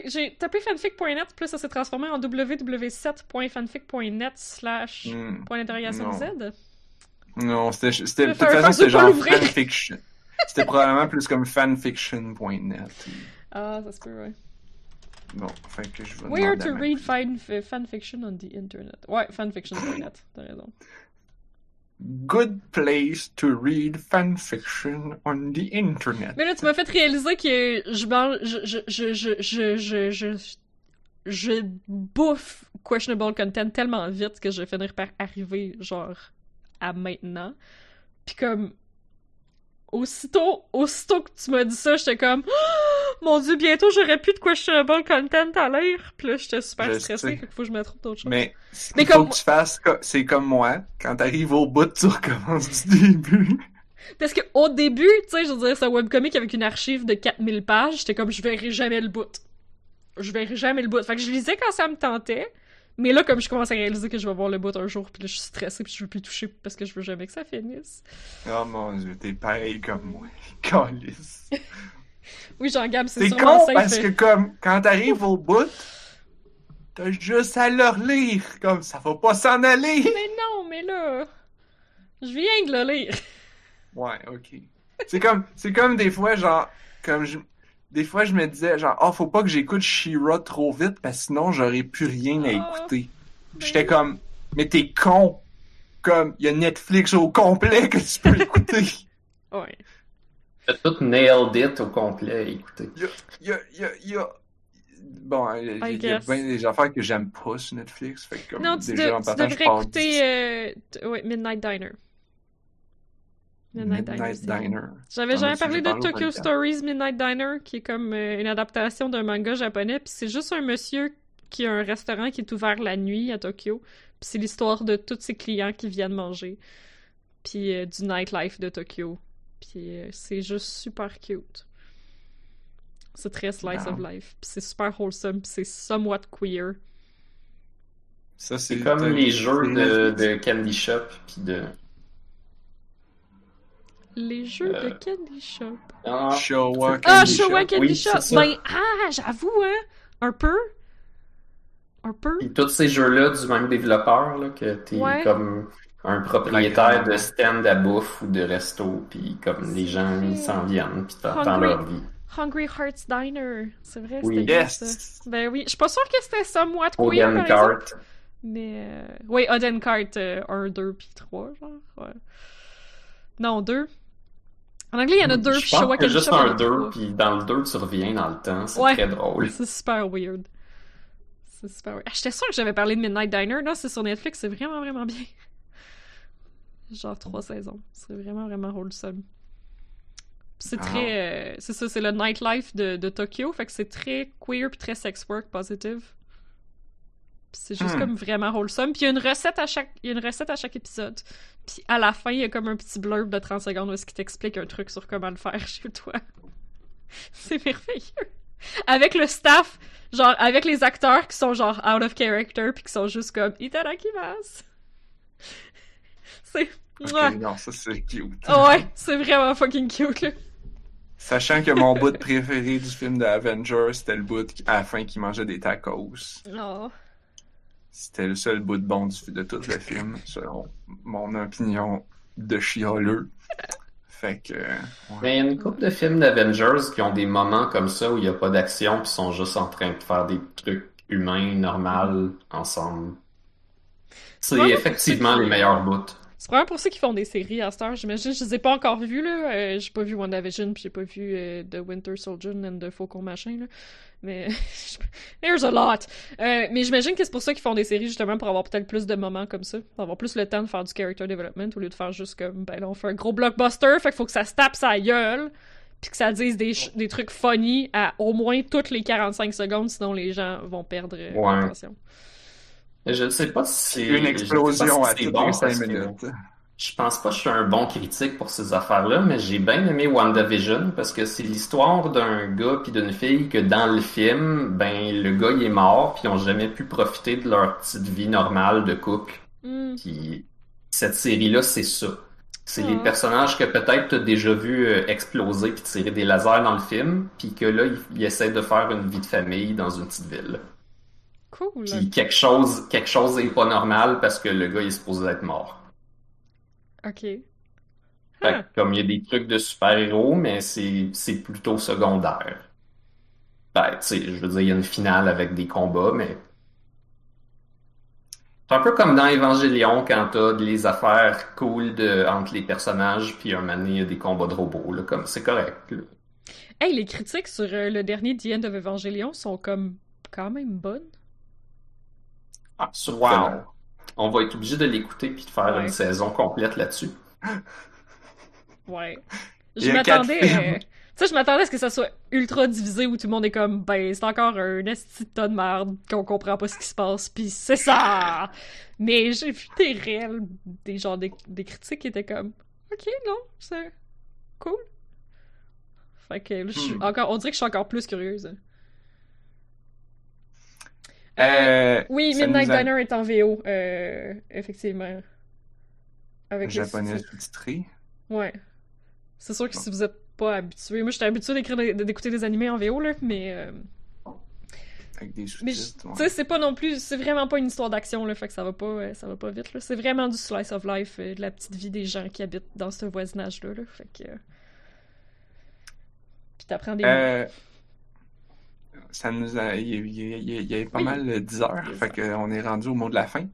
J'ai tapé fanfic.net, puis ça s'est transformé en www.fanfic.net slash Hmm. point d'interrogation Z. Non, c'était. De toute façon, c'était genre fanfiction. C'était probablement plus comme fanfiction.net. Ah, ça se peut, ouais. Bon, fait que je vais Where to read fan fanfiction on the internet. Ouais, fanfiction.net, t'as raison. Good place to read fanfiction on the internet. Mais là, tu m'as fait réaliser que je mange. Je. Je. Je. Je. Je. Je. bouffe questionable content tellement vite que je vais finir par arriver, genre, à maintenant. Puis comme. Aussitôt, aussitôt que tu m'as dit ça, j'étais comme. Oh, mon dieu, bientôt j'aurais plus de questionable content à lire. Puis là, j'étais super Je stressée, qu'il faut que je me trouve d'autres choses. Mais ce Mais qu'il faut comme- que tu fasses, c'est comme moi. Quand t'arrives au bout, tu recommences du début. Parce que au début, tu sais, je veux dire, c'est un webcomic avec une archive de 4000 pages, j'étais comme, je verrai jamais le bout. Je verrai jamais le bout. Fait que je lisais quand ça me tentait, mais là, comme je commence à réaliser que je vais voir le bout un jour, puis là, je suis stressée, puis je veux plus toucher parce que je veux jamais que ça finisse. Oh mon dieu, t'es pareil comme moi. Calice. Oui, Jean-Gab, c'est C'est sûrement con parce que comme quand t'arrives au bout, t'as juste à le relire. Comme ça va pas s'en aller. Mais non, mais là... Je viens de le lire. Ouais, ok. C'est comme, c'est comme des fois, genre, comme je, des fois je me disais, genre, oh, faut pas que j'écoute She-Ra trop vite parce que sinon j'aurais plus rien à Ah, écouter. ben J'étais oui. comme, mais t'es con. Comme, il y a Netflix au complet que tu peux écouter. Ouais. T'as tout nailed it au complet, écoutez. Il y a, il y a, il y a, il y a- Bon, il y a, bien des affaires que j'aime pas sur Netflix. Fait que comme, Non, tu, déjà, de- en tu partant, je devrais écouter euh, ouais, Midnight Diner. Midnight, Diner. Midnight. J'avais jamais parlé de Tokyo? Stories Midnight Diner, qui est comme euh, une adaptation d'un manga japonais. Puis c'est juste un monsieur qui a un restaurant qui est ouvert la nuit à Tokyo. Puis c'est l'histoire de tous ses clients qui viennent manger. Puis euh, du nightlife de Tokyo. Puis euh, c'est juste super cute. C'est très slice of life. Puis c'est super wholesome. Puis c'est somewhat queer. Ça, C'est comme les jeux de, de Candy Shop pis de. Les jeux Euh. de Candy Shop. Ah, Showa Ah, Candy Showa Shop. Candy Oui, Shop! Ben, ah, j'avoue, hein! Un peu. Un peu. Pis tous ces jeux-là du même développeur, là, que t'es Ouais. comme un propriétaire de stand à bouffe ou de resto, puis comme les gens ils s'en viennent, puis t'entends Hungry. leur vie. Hungry Hearts Diner. C'est vrai, Oui. c'était bien ça. Yes! Ben oui, je suis pas sûre que c'était somewhat queer, Oden par exemple. Cart. Mais, euh... oui, Oden Cart euh, 1, 2, puis 3, genre. Ouais. Non, 2. En anglais, il y en a deux, puis Je pense y a Candy juste un a 2, trois. puis dans le 2, tu reviens dans le temps. C'est Ouais. très drôle. C'est super weird. C'est super weird. Ah, J'étais sûre que j'avais parlé de Midnight Diner. Non, c'est sur Netflix, c'est vraiment, vraiment bien. Genre trois saisons. C'est vraiment, vraiment wholesome. Puis C'est Ah. très... euh, c'est ça, c'est le nightlife de, de Tokyo. Fait que c'est très queer puis très sex work positive. C'est juste Hmm. comme vraiment wholesome. Puis il y a une recette à chaque, il y a une recette à chaque épisode. Puis à la fin, il y a comme un petit blurb de 30 secondes où est-ce qu'il t'explique un truc sur comment le faire chez toi. c'est merveilleux. Avec le staff, genre avec les acteurs qui sont genre out of character puis qui sont juste comme itadakimasu. C'est Ok, Mouah. non, ça c'est cute. Ouais, c'est vraiment fucking cute, là. Sachant que mon bout préféré du film de Avengers, c'était le bout à la fin qui mangeait des tacos. Oh. C'était le seul bout de bon du, de tout le film, selon mon opinion de chialeux. Fait que. ouais. Mais il y a une couple de films d'Avengers qui ont des moments comme ça où il n'y a pas d'action puis sont juste en train de faire des trucs humains, normaux, ensemble. C'est effectivement les meilleurs bouts. C'est probablement pour ça qu'ils font des séries à cette heure, j'imagine. Je les ai pas encore vues, là. Euh, j'ai pas vu WandaVision, puis j'ai pas vu euh, The Winter Soldier and The Faucon Machin, là. Mais... There's a lot! Euh, mais j'imagine que c'est pour ça qu'ils font des séries, justement, pour avoir peut-être plus de moments comme ça. Pour avoir plus le temps de faire du character development, au lieu de faire juste comme, ben là, on fait un gros blockbuster, fait qu'il faut que ça se tape sa gueule, puis que ça dise des, des trucs funny à au moins toutes les 45 secondes, sinon les gens vont perdre euh, Ouais. l'attention. Je ne sais pas si c'est Une explosion à toutes bon les 5 parce que minutes. Je pense pas que je suis un bon critique pour ces affaires-là, mais j'ai bien aimé WandaVision parce que c'est l'histoire d'un gars puis d'une fille que dans le film, ben le gars il est mort puis ils ont jamais pu profiter de leur petite vie normale de couple. Hmm. Puis cette série-là, c'est ça. C'est les Ah. personnages que peut-être t'as déjà vu euh, exploser puis tirer des lasers dans le film, puis que là, ils, ils essaient de faire une vie de famille dans une petite ville. Cool! Puis quelque chose, quelque chose est pas normal parce que le gars il est supposé être mort. Ok. Fait Huh. que, comme il y a des trucs de super-héros, mais c'est c'est plutôt secondaire. Ben, tu sais, je veux dire, il y a une finale avec des combats, mais. C'est un peu comme dans Evangelion quand t'as les affaires cool de, entre les personnages, puis un moment donné, il y a des combats de robots, là, comme c'est correct. là. Hey, les critiques sur euh, le dernier The End of Evangelion sont comme quand même bonnes. Surprenant. On va être obligé de l'écouter puis de faire Ouais. une saison complète là-dessus. Ouais. Je m'attendais. euh, Tu sais, je m'attendais à ce que ça soit ultra divisé où tout le monde est comme, ben, c'est encore un esti de tas de merde, qu'on comprend pas ce qui se passe, pis c'est ça! Mais j'ai vu des réels, des gens, des, des critiques qui étaient comme, ok, non, c'est cool. Fait que là, je suis Hmm. encore, on dirait que je suis encore plus curieuse. Euh, Oui, Midnight a- Diner est en VO, euh, effectivement. Avec japonais sous-titré. Ouais. C'est sûr que si vous êtes pas habitué. Moi, j'étais habitué d'écouter des animés en VO, là, mais. euh, Avec des sous-titres. tu sais, c'est pas non plus. C'est vraiment pas une histoire d'action, là, fait que ça va pas, ça va pas vite, là. C'est vraiment du slice of life, de la petite vie des gens qui habitent dans ce voisinage-là, là. Fait que. Puis t'apprends des. Ça nous a. Il y, il il avait pas Oui. mal de 10 heures, Des fait qu'on est rendu au mot de la fin.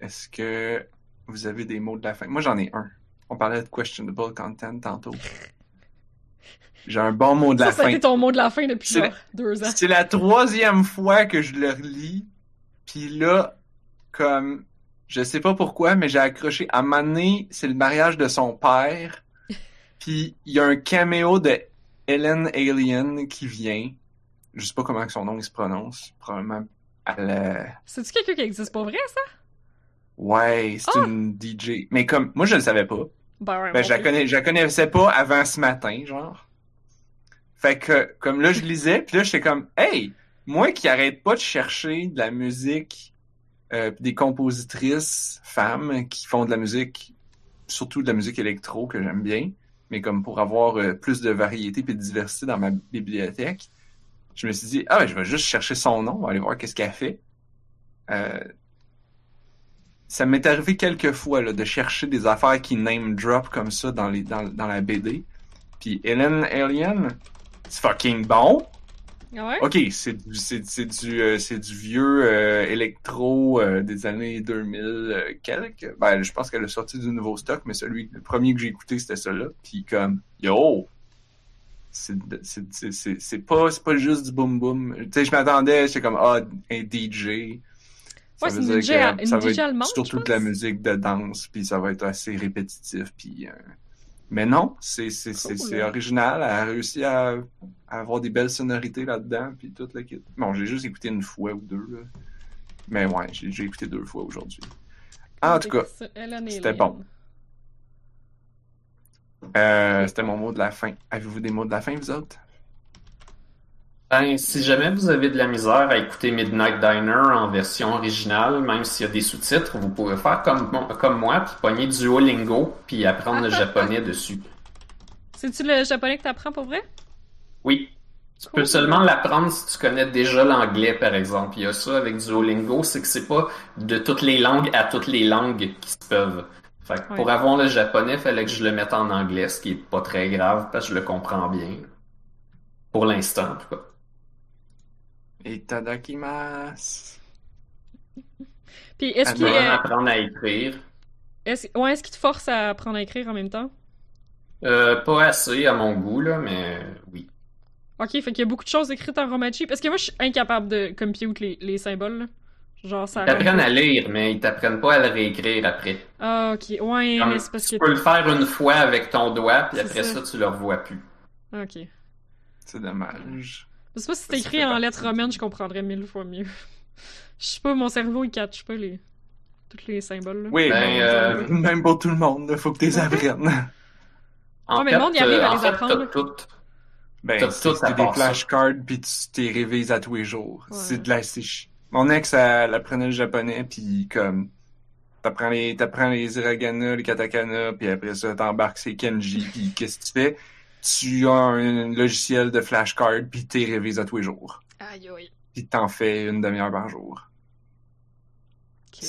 Est-ce que vous avez des mots de la fin? Moi, j'en ai un. On parlait de questionable content tantôt. J'ai un bon mot de ça, la ça a fin. été ton mot de la fin depuis genre deux ans. C'est la troisième fois que je le relis. Puis là, comme, je sais pas pourquoi, mais j'ai accroché. À donné, c'est le mariage de son père. Puis il y a un caméo de Ellen Alien qui vient. Je sais pas comment son nom il se prononce. Probablement à la... C'est-tu quelqu'un qui existe pas vrai, ça? Ouais, c'est Ah! une DJ. Mais comme, moi je le savais pas. Ben, ouais, Ben, je la connais, je la connaissais pas avant ce matin, genre. Fait que, comme là, je lisais, puis là, j'étais comme, hey, moi qui arrête pas de chercher de la musique, euh, des compositrices femmes qui font de la musique, surtout de la musique électro que j'aime bien, mais comme pour avoir euh, plus de variété et de diversité dans ma bibliothèque, je me suis dit, ah, ben, je vais juste chercher son nom, aller voir qu'est-ce qu'elle fait. Euh, ça m'est arrivé quelques fois là, de chercher des affaires qui name drop comme ça dans, les, dans, dans la BD. Puis Ellen Alien, c'est fucking bon. Ouais? Ok, c'est du, c'est, du, euh, c'est du vieux euh, électro euh, des années 2000 euh, quelques. Ben, je pense qu'elle a sorti du nouveau stock, mais celui, le premier que j'ai écouté, c'était celui-là. Puis comme, yo, c'est, c'est, c'est, c'est, c'est pas, c'est pas juste du boom boom. Tu sais, je m'attendais, j'étais comme, ah, un DJ. Ça Ouais, c'est une DJ que une ça va DJ être allemande, surtout de la musique de danse, puis ça va être assez répétitif, puis... euh, Mais non, c'est c'est c'est Cool. c'est original. Elle a réussi à, à avoir des belles sonorités là-dedans, puis tout le kit. Bon, j'ai juste écouté une fois ou deux, là. Mais ouais, j'ai écouté deux fois aujourd'hui. En tout cas, C'est c'était bon. Euh, c'était mon mot de la fin. Avez-vous des mots de la fin, vous autres? Ben, si jamais vous avez de la misère à écouter Midnight Diner en version originale, même s'il y a des sous-titres, vous pouvez faire comme, comme moi, puis pogner Duolingo, puis apprendre le japonais dessus. C'est-tu le japonais que t'apprends pour vrai? Oui. Tu peux seulement l'apprendre si tu connais déjà l'anglais, par exemple. Il y a ça avec Duolingo, c'est que c'est pas de toutes les langues à toutes les langues qui se peuvent. Fait que pour avoir le japonais, fallait que je le mette en anglais, ce qui est pas très grave parce que je le comprends bien. Pour l'instant, en tout cas. Et tadakimasu. Puis est-ce qu'il Tu est, apprendre à écrire. est-ce, ouais, est-ce qu'il te force à apprendre à écrire en même temps? Euh, pas assez à mon goût, là, mais oui. Ok, fait qu'il y a beaucoup de choses écrites en romachi. Parce que moi, je suis incapable de compute les, les symboles. là. Genre, ça. Ils t'apprennent à lire, mais ils t'apprennent pas à le réécrire après. Ah, ok. Ouais, Comme, mais c'est parce que. tu peux le faire une fois avec ton doigt, puis C'est après ça. ça, tu le revois plus. Ah, Ok. C'est dommage. Je sais pas si c'était écrit en lettres romaines, je comprendrais mille fois mieux. Je sais pas, mon cerveau, il catch pas les. Tous les symboles, là. Oui, Ben, mais euh, même pour tout le monde, là, faut que tu les apprennes. En Ouais, mais le monde y arrive à euh, les fait, apprendre. Ben, T'as c'est c'est des flashcards puis tu t'es révises à tous les jours. Ouais. C'est de la c'est chi- Mon ex, elle, elle apprenait le japonais puis comme t'apprends les t'apprends les hiragana, les katakana puis après ça t'embarques ces kanji puis qu'est-ce que tu fais? Tu as un logiciel de flashcard puis t'es révises à tous les jours. Aïe, aïe. Puis t'en fais une demi-heure par jour.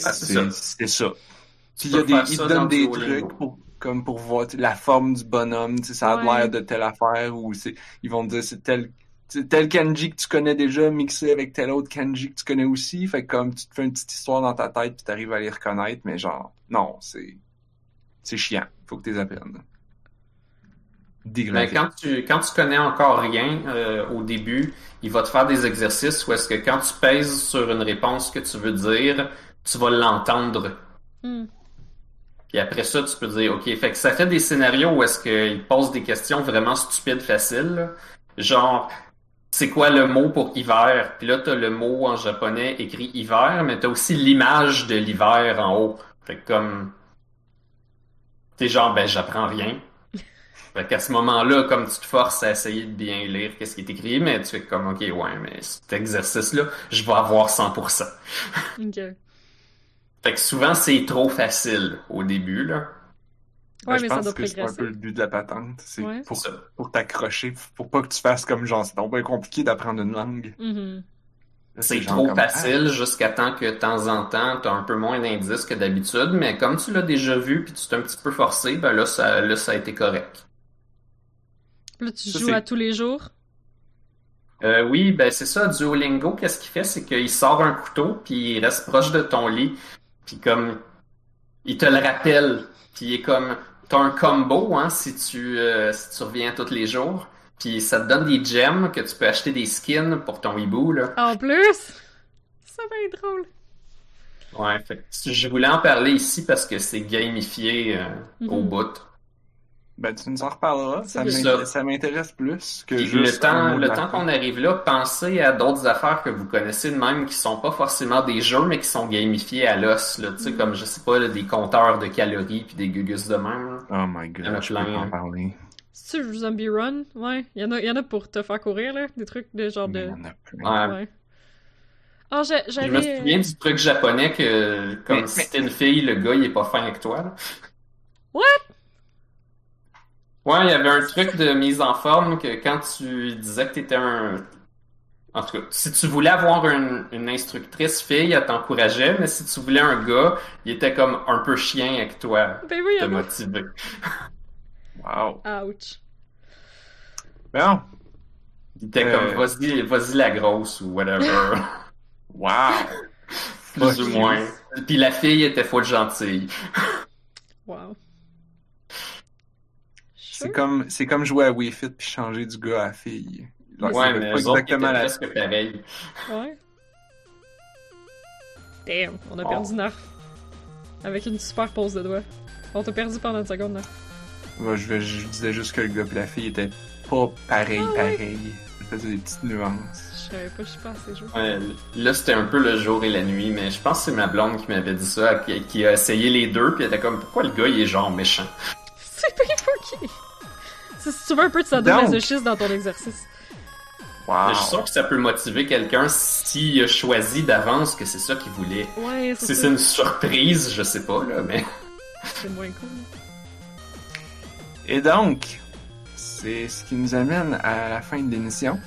Ah, c'est ça. C'est Puis il y a des, ils te donnent des trucs pour, comme pour voir la forme du bonhomme, ça a Ouais. l'air de telle affaire ou c'est, ils vont te dire c'est tel, c'est tel kanji que tu connais déjà mixé avec tel autre kanji que tu connais aussi, fait que comme tu te fais une petite histoire dans ta tête puis t'arrives à les reconnaître, mais genre non, c'est, c'est chiant, faut que tu les apprennes. Mais Dégradé. Ben, quand tu, quand tu connais encore rien euh, au début, il va te faire des exercices où est-ce que quand tu pèses sur une réponse que tu veux dire, tu vas l'entendre. Hmm. Puis après ça, tu peux dire, OK, fait que ça fait des scénarios où est-ce qu'il pose des questions vraiment stupides, faciles. Genre, c'est quoi le mot pour hiver? Puis là, t'as le mot en japonais écrit hiver, mais t'as aussi l'image de l'hiver en haut. Fait que comme... T'es genre, ben, j'apprends rien. Fait qu'à ce moment-là, comme tu te forces à essayer de bien lire qu'est-ce qui est écrit, mais tu fais comme, OK, ouais, mais cet exercice-là, je vais avoir 100%. Ok. Fait que souvent, c'est trop facile au début, là. Ouais, je mais ça pense doit que c'est un peu le but de la patente, c'est Ouais. pour, pour t'accrocher, pour pas que tu fasses comme genre, c'est bien compliqué d'apprendre une langue. Mhm. Là, C'est trop comme, ah, facile jusqu'à temps que de temps en temps, t'as un peu moins d'indices que d'habitude, mais comme tu l'as déjà vu puis tu t'es un petit peu forcé, ben là, ça, là, ça a été correct. Là, tu Ça, joues à tous les jours? Euh, oui, ben c'est ça, Duolingo, qu'est-ce qu'il fait? C'est qu'il sort un couteau puis il reste proche de ton lit puis comme, il te le rappelle puis il est comme, t'as un combo, hein, si tu, euh, si tu reviens tous les jours puis ça te donne des gems que tu peux acheter des skins pour ton hibou, là. En plus! Ça va être drôle. Ouais, fait je voulais en parler ici parce que c'est gamifié euh, au Mhm. bout. Ben, tu nous en reparleras. Ça C'est ça. m'int- ça m'intéresse plus que Puis juste le temps, le temps qu'on arrive là, pensez à d'autres affaires que vous connaissez de même qui sont pas forcément des jeux, mais qui sont gamifiés à l'os, là. Tu sais, comme, je sais pas, là, des compteurs de calories puis des gugus de même, là. Oh my god, je peux pas en hein. parler. C'est-tu Zombie Run? Ouais. Il y, en a, il y en a pour te faire courir, là. Des trucs de genre de. il y en a. Ouais. Ouais. Ah, j'a- Je me souviens du truc japonais que, comme Mais- si t'es une fille, le gars, il est pas fin avec toi, là. What? Ouais, il y avait un truc de mise en forme que quand tu disais que t'étais un... En tout cas, si tu voulais avoir une, une instructrice fille, elle t'encourageait, mais si tu voulais un gars, il était comme un peu chien avec toi, Ben oui, te a. motiver. Wow. Ouch. Bon. Il était Euh. comme, vas-y, vas-y la grosse ou whatever. Wow. Plus ou moins. Puis la fille était full gentille. Wow. C'est comme, c'est comme jouer à Wii Fit puis changer du gars à la fille. Ouais, mais pas exactement la... presque pareil. Ouais. Damn, on a perdu Narf. Avec une super pause de doigts. On t'a perdu pendant une seconde, Narf. Ouais, je, je disais juste que le gars et la fille étaient pas pareil, Ah ouais. pareil. Ça faisait des petites nuances. Je savais pas, je suis pas assez joué. Ouais, là, c'était un peu le jour et la nuit, mais je pense que c'est ma blonde qui m'avait dit ça, qui, qui a essayé les deux, puis elle était comme, pourquoi le gars, il est genre méchant? C'est bien fucké! C'est si tu veux un peu de sadomasochisme dans ton exercice. Wow. Je suis sûr que ça peut motiver quelqu'un s'il a choisi d'avance que c'est ça qu'il voulait. Ouais, c'est Si c'est une surprise, je sais pas, là, mais. C'est moins cool. Et donc, c'est ce qui nous amène à la fin de l'émission.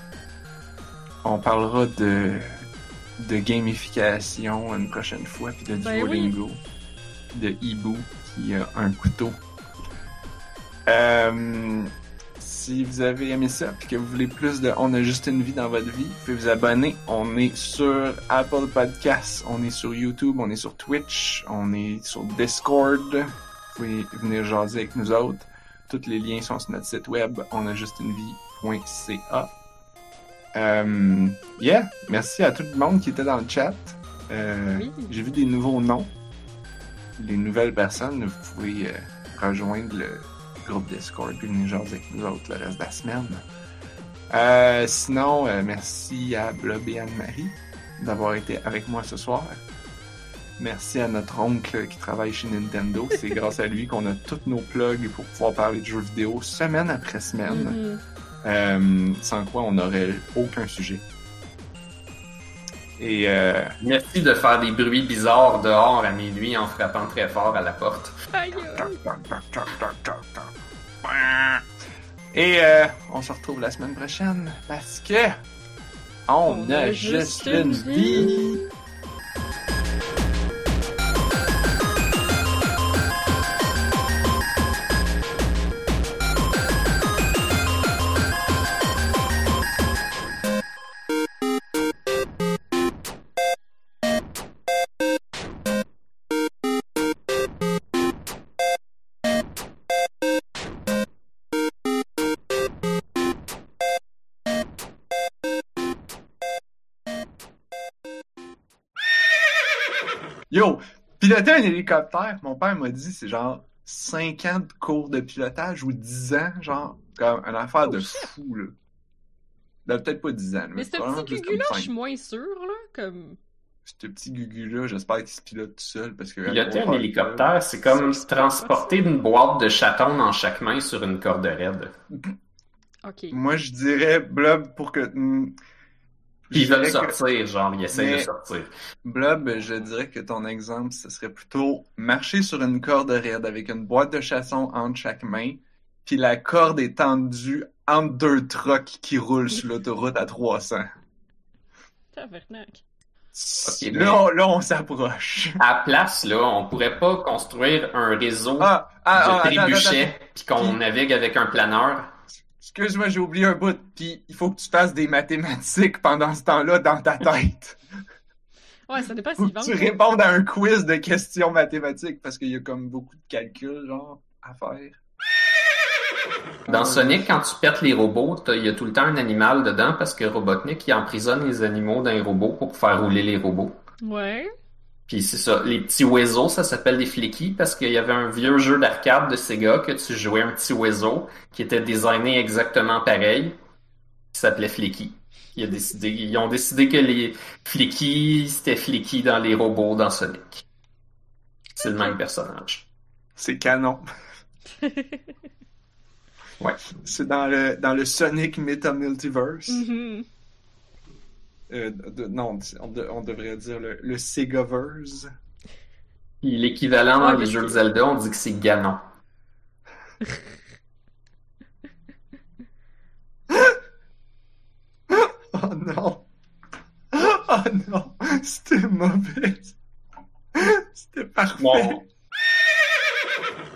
On parlera de, de gamification une prochaine fois, puis de Ben Duolingo, de Ibu qui a un couteau. Euh, si vous avez aimé ça, puis que vous voulez plus de On a juste une vie dans votre vie, vous pouvez vous abonner. On est sur Apple Podcasts, on est sur YouTube, on est sur Twitch, on est sur Discord. Vous pouvez venir jaser avec nous autres. Tous les liens sont sur notre site web, onajustunevie.ca. Euh, yeah, merci à tout le monde qui était dans le chat. Euh, Oui. J'ai vu des nouveaux noms, des nouvelles personnes. Vous pouvez euh, rejoindre le groupe Discord et venir jaser avec nous autres le reste de la semaine. Euh, sinon, euh, merci à Blob et Anne-Marie d'avoir été avec moi ce soir. Merci à notre oncle qui travaille chez Nintendo. C'est grâce à lui qu'on a tous nos plugs pour pouvoir parler de jeux vidéo semaine après semaine. Mhm. Euh, sans quoi on n'aurait aucun sujet. Et euh, Merci de faire des bruits bizarres dehors à minuit en frappant très fort à la porte. Aïe. Et euh, on se retrouve la semaine prochaine parce que on, a, juste une vie. Piloter un hélicoptère, mon père m'a dit c'est genre 5 ans de cours de pilotage ou 10 ans, genre comme une affaire de fou là. Ben, peut-être pas 10 ans, Mais ce probablement petit gugu-là, je suis moins sûre, là. Comme. Ce petit gugu-là, j'espère qu'il se pilote tout seul parce que. Piloter un hélicoptère, c'est comme transporter une boîte de chatons dans chaque main sur une corde raide. Ok. Moi, je dirais, Blob, pour que. Puis ils je veulent dirais que- sortir, genre, ils essayent Mais- de sortir. Blob, je dirais que ton exemple, ce serait plutôt marcher sur une corde raide avec une boîte de chasson entre chaque main, puis la corde est tendue entre deux trucks qui roulent sur l'autoroute à 300. Tabarnak. Ok, là, on, là, on s'approche. À la place, là, on pourrait pas construire un réseau Ah, ah, ah, de trébuchets attends. puis qu'on navigue avec un planeur? Excuse-moi, j'ai oublié un bout. Puis il faut que tu fasses des mathématiques pendant ce temps-là dans ta tête. Ouais, ça dépend Faut s'ils que vendent. tu répondes à un quiz de questions mathématiques parce qu'il y a comme beaucoup de calculs, genre, à faire. Dans Sonic, quand tu pètes les robots, t'as- il y a tout le temps un animal dedans parce que Robotnik, il emprisonne les animaux dans les robots pour faire rouler les robots. Ouais. Puis c'est ça, les petits oiseaux, ça s'appelle des flickies parce qu'il y avait un vieux jeu d'arcade de Sega que tu jouais un petit oiseau qui était designé exactement pareil, qui s'appelait Flicky. Il a décidé, ils ont décidé que les flickies, c'était flicky dans les robots dans Sonic. C'est le même personnage. C'est canon. Ouais. C'est dans le, dans le Sonic Meta Multiverse. Mhm. Euh, de- non, on, de- on devrait dire le, le Segaverse. L'équivalent dans les jeux de Zelda, on dit que c'est Ganon. Oh non! Oh non! C'était mauvais! C'était parfait! Bon,